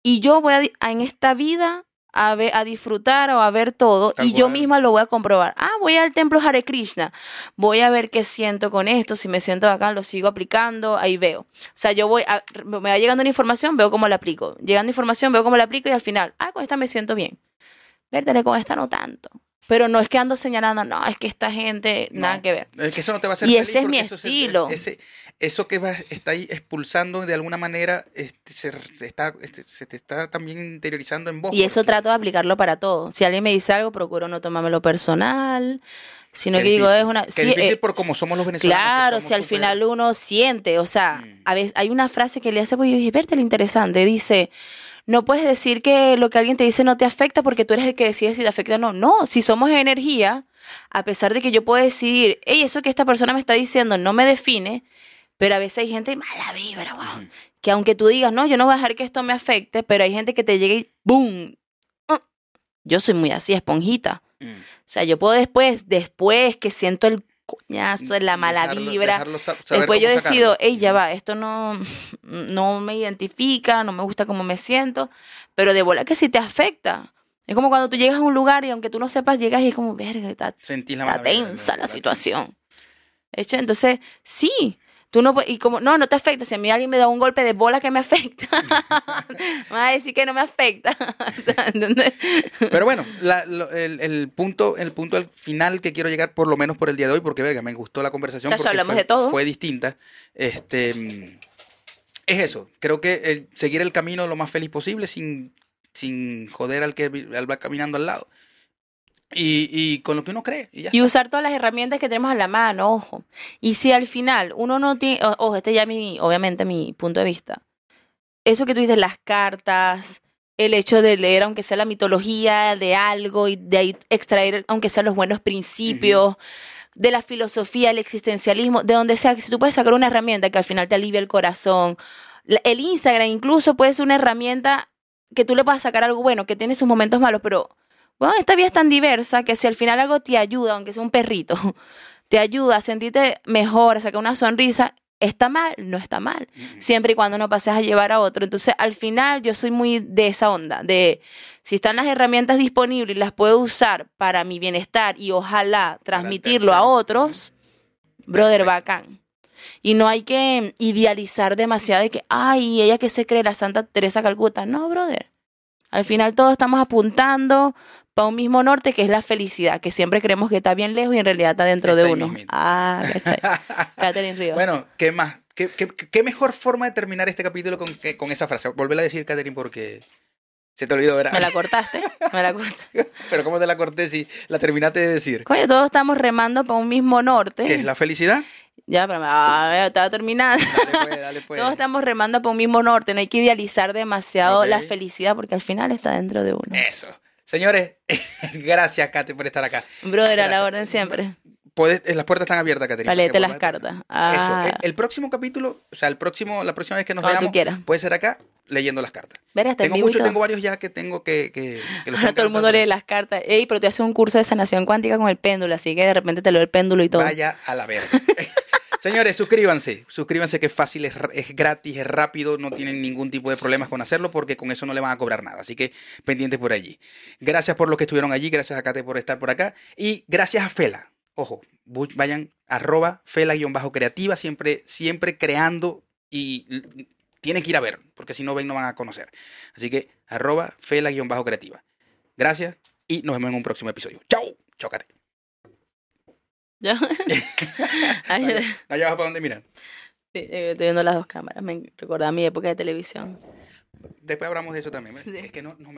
Y yo voy a en esta vida a, ver, a disfrutar o a ver todo y yo misma lo voy a comprobar. Ah, voy al templo Hare Krishna, voy a ver qué siento con esto, si me siento bacán, lo sigo aplicando, ahí veo. O sea, yo voy, a- me va llegando una información, veo cómo la aplico. Llegando información, veo cómo la aplico y al final, ah, con esta me siento bien. Vértale, con esta no tanto. Pero no es que ando señalando, no, es que esta gente, nada que ver. Es que eso no te va a hacer Y feliz ese es mi eso se- estilo. ese- eso que vas, está ahí expulsando de alguna manera este, se, se está, este, se te está también interiorizando en vos. Y eso trato de aplicarlo para todo. Si alguien me dice algo, procuro no tomármelo personal, sino Qué que digo, es una... Sí, difícil eh, por como somos los venezolanos. Claro, si al final uno siente, o sea, Mm. a veces hay una frase que le hace, pues yo dije, verte lo interesante, dice, no puedes decir que lo que alguien te dice no te afecta porque tú eres el que decide si te afecta o no. No, si somos energía, a pesar de que yo puedo decidir, hey, eso que esta persona me está diciendo no me define, pero a veces hay gente mala vibra, wow, que aunque tú digas, no, yo no voy a dejar que esto me afecte, pero hay gente que te llega y ¡boom! Uh. Yo soy muy así, esponjita. Mm. O sea, yo puedo después, después que siento el coñazo, la mala Dejarlo- vibra, dejarlo después yo decido, hey, ya va, esto no, no me identifica, no me gusta cómo me siento, pero de bola que sí te afecta. Es como cuando tú llegas a un lugar y aunque tú no sepas, llegas y es como, verga, está, Sentís la está tensa la la- situación. Entonces, sí, tú no y como, no, no te afecta, si a mí alguien me da un golpe de bola que me afecta, me va a decir que no me afecta. Pero bueno, la- lo- el, el punto, el punto al final que quiero llegar, por lo menos por el día de hoy, porque verga, me gustó la conversación. Chacho, porque hablamos fue, de todo. Fue distinta. Este, es eso. Creo que el- seguir el camino lo más feliz posible sin, sin joder al que al va caminando al lado. Y, y con lo que uno cree. Y ya Y está. usar todas las herramientas que tenemos a la mano, ojo. Y si al final uno no tiene, ojo, este ya es mi, obviamente mi punto de vista. Eso que tú dices, las cartas, el hecho de leer, aunque sea la mitología de algo y de ahí extraer, aunque sea los buenos principios, de la filosofía, el existencialismo, de donde sea, si tú puedes sacar una herramienta que al final te alivia el corazón. El Instagram incluso puede ser una herramienta que tú le puedas sacar algo bueno, que tiene sus momentos malos, pero bueno, esta vida es tan diversa que si al final algo te ayuda, aunque sea un perrito, te ayuda a sentirte mejor, a sacar una sonrisa, está mal, no está mal. Mm. Siempre y cuando no pases a llevar a otro. Entonces, al final, yo soy muy de esa onda, de si están las herramientas disponibles y las puedo usar para mi bienestar y ojalá transmitirlo a otros, brother, bacán. Y no hay que idealizar demasiado de que, ay, ella que se cree la Santa Teresa Calcuta. No, brother. Al final todos estamos apuntando para un mismo norte que es la felicidad, que siempre creemos que está bien lejos y en realidad está dentro Está de uno. Ah, ¿cachai? Catherine Rivas. Bueno, ¿qué más? ¿Qué, qué, qué mejor forma de terminar este capítulo con, con esa frase? Volverla a decir, Catherine, porque se te olvidó, ¿verdad? Me la cortaste, me la cortaste. Pero ¿cómo te la corté si la terminaste de decir? Coño, todos estamos remando para un mismo norte. ¿Qué es la felicidad? Ya, pero ah, estaba terminando. Dale pues, dale pues. Todos estamos remando para un mismo norte. No hay que idealizar demasiado la felicidad porque al final está dentro de uno. Eso. Señores, gracias, Kate, por estar acá. Brother, a la orden siempre. Puedes- eh, las puertas están abiertas, Caterina. Para las cartas. Ah, Eso. El, el próximo capítulo, o sea, el próximo, la próxima vez que nos Cuando tú veamos, quieras. puede ser acá leyendo las cartas. Verás, Tengo muchos, tengo varios ya que tengo que, que, que los Ahora todo el mundo lee las cartas. Ey, pero te hace un curso de sanación cuántica con el péndulo, así que de repente te leo el péndulo y todo. Vaya a la verga. Señores, suscríbanse. Suscríbanse que es fácil, es, es gratis, es rápido, no tienen ningún tipo de problemas con hacerlo porque con eso no le van a cobrar nada. Así que pendientes por allí. Gracias por los que estuvieron allí, gracias a Kate por estar por acá y gracias a Fela. Ojo, vayan arroba fela-creativa, siempre, siempre creando y Tienen que ir a ver, porque si no ven no van a conocer. Así que arroba fela-creativa. Gracias y nos vemos en un próximo episodio. ¡Chao! Chócate. ¿Ya? Allá, allá vas para donde miran. sí, eh, estoy viendo las dos cámaras. Me recordaba mi época de televisión. Después hablamos de eso también. Sí. Es que no, no me-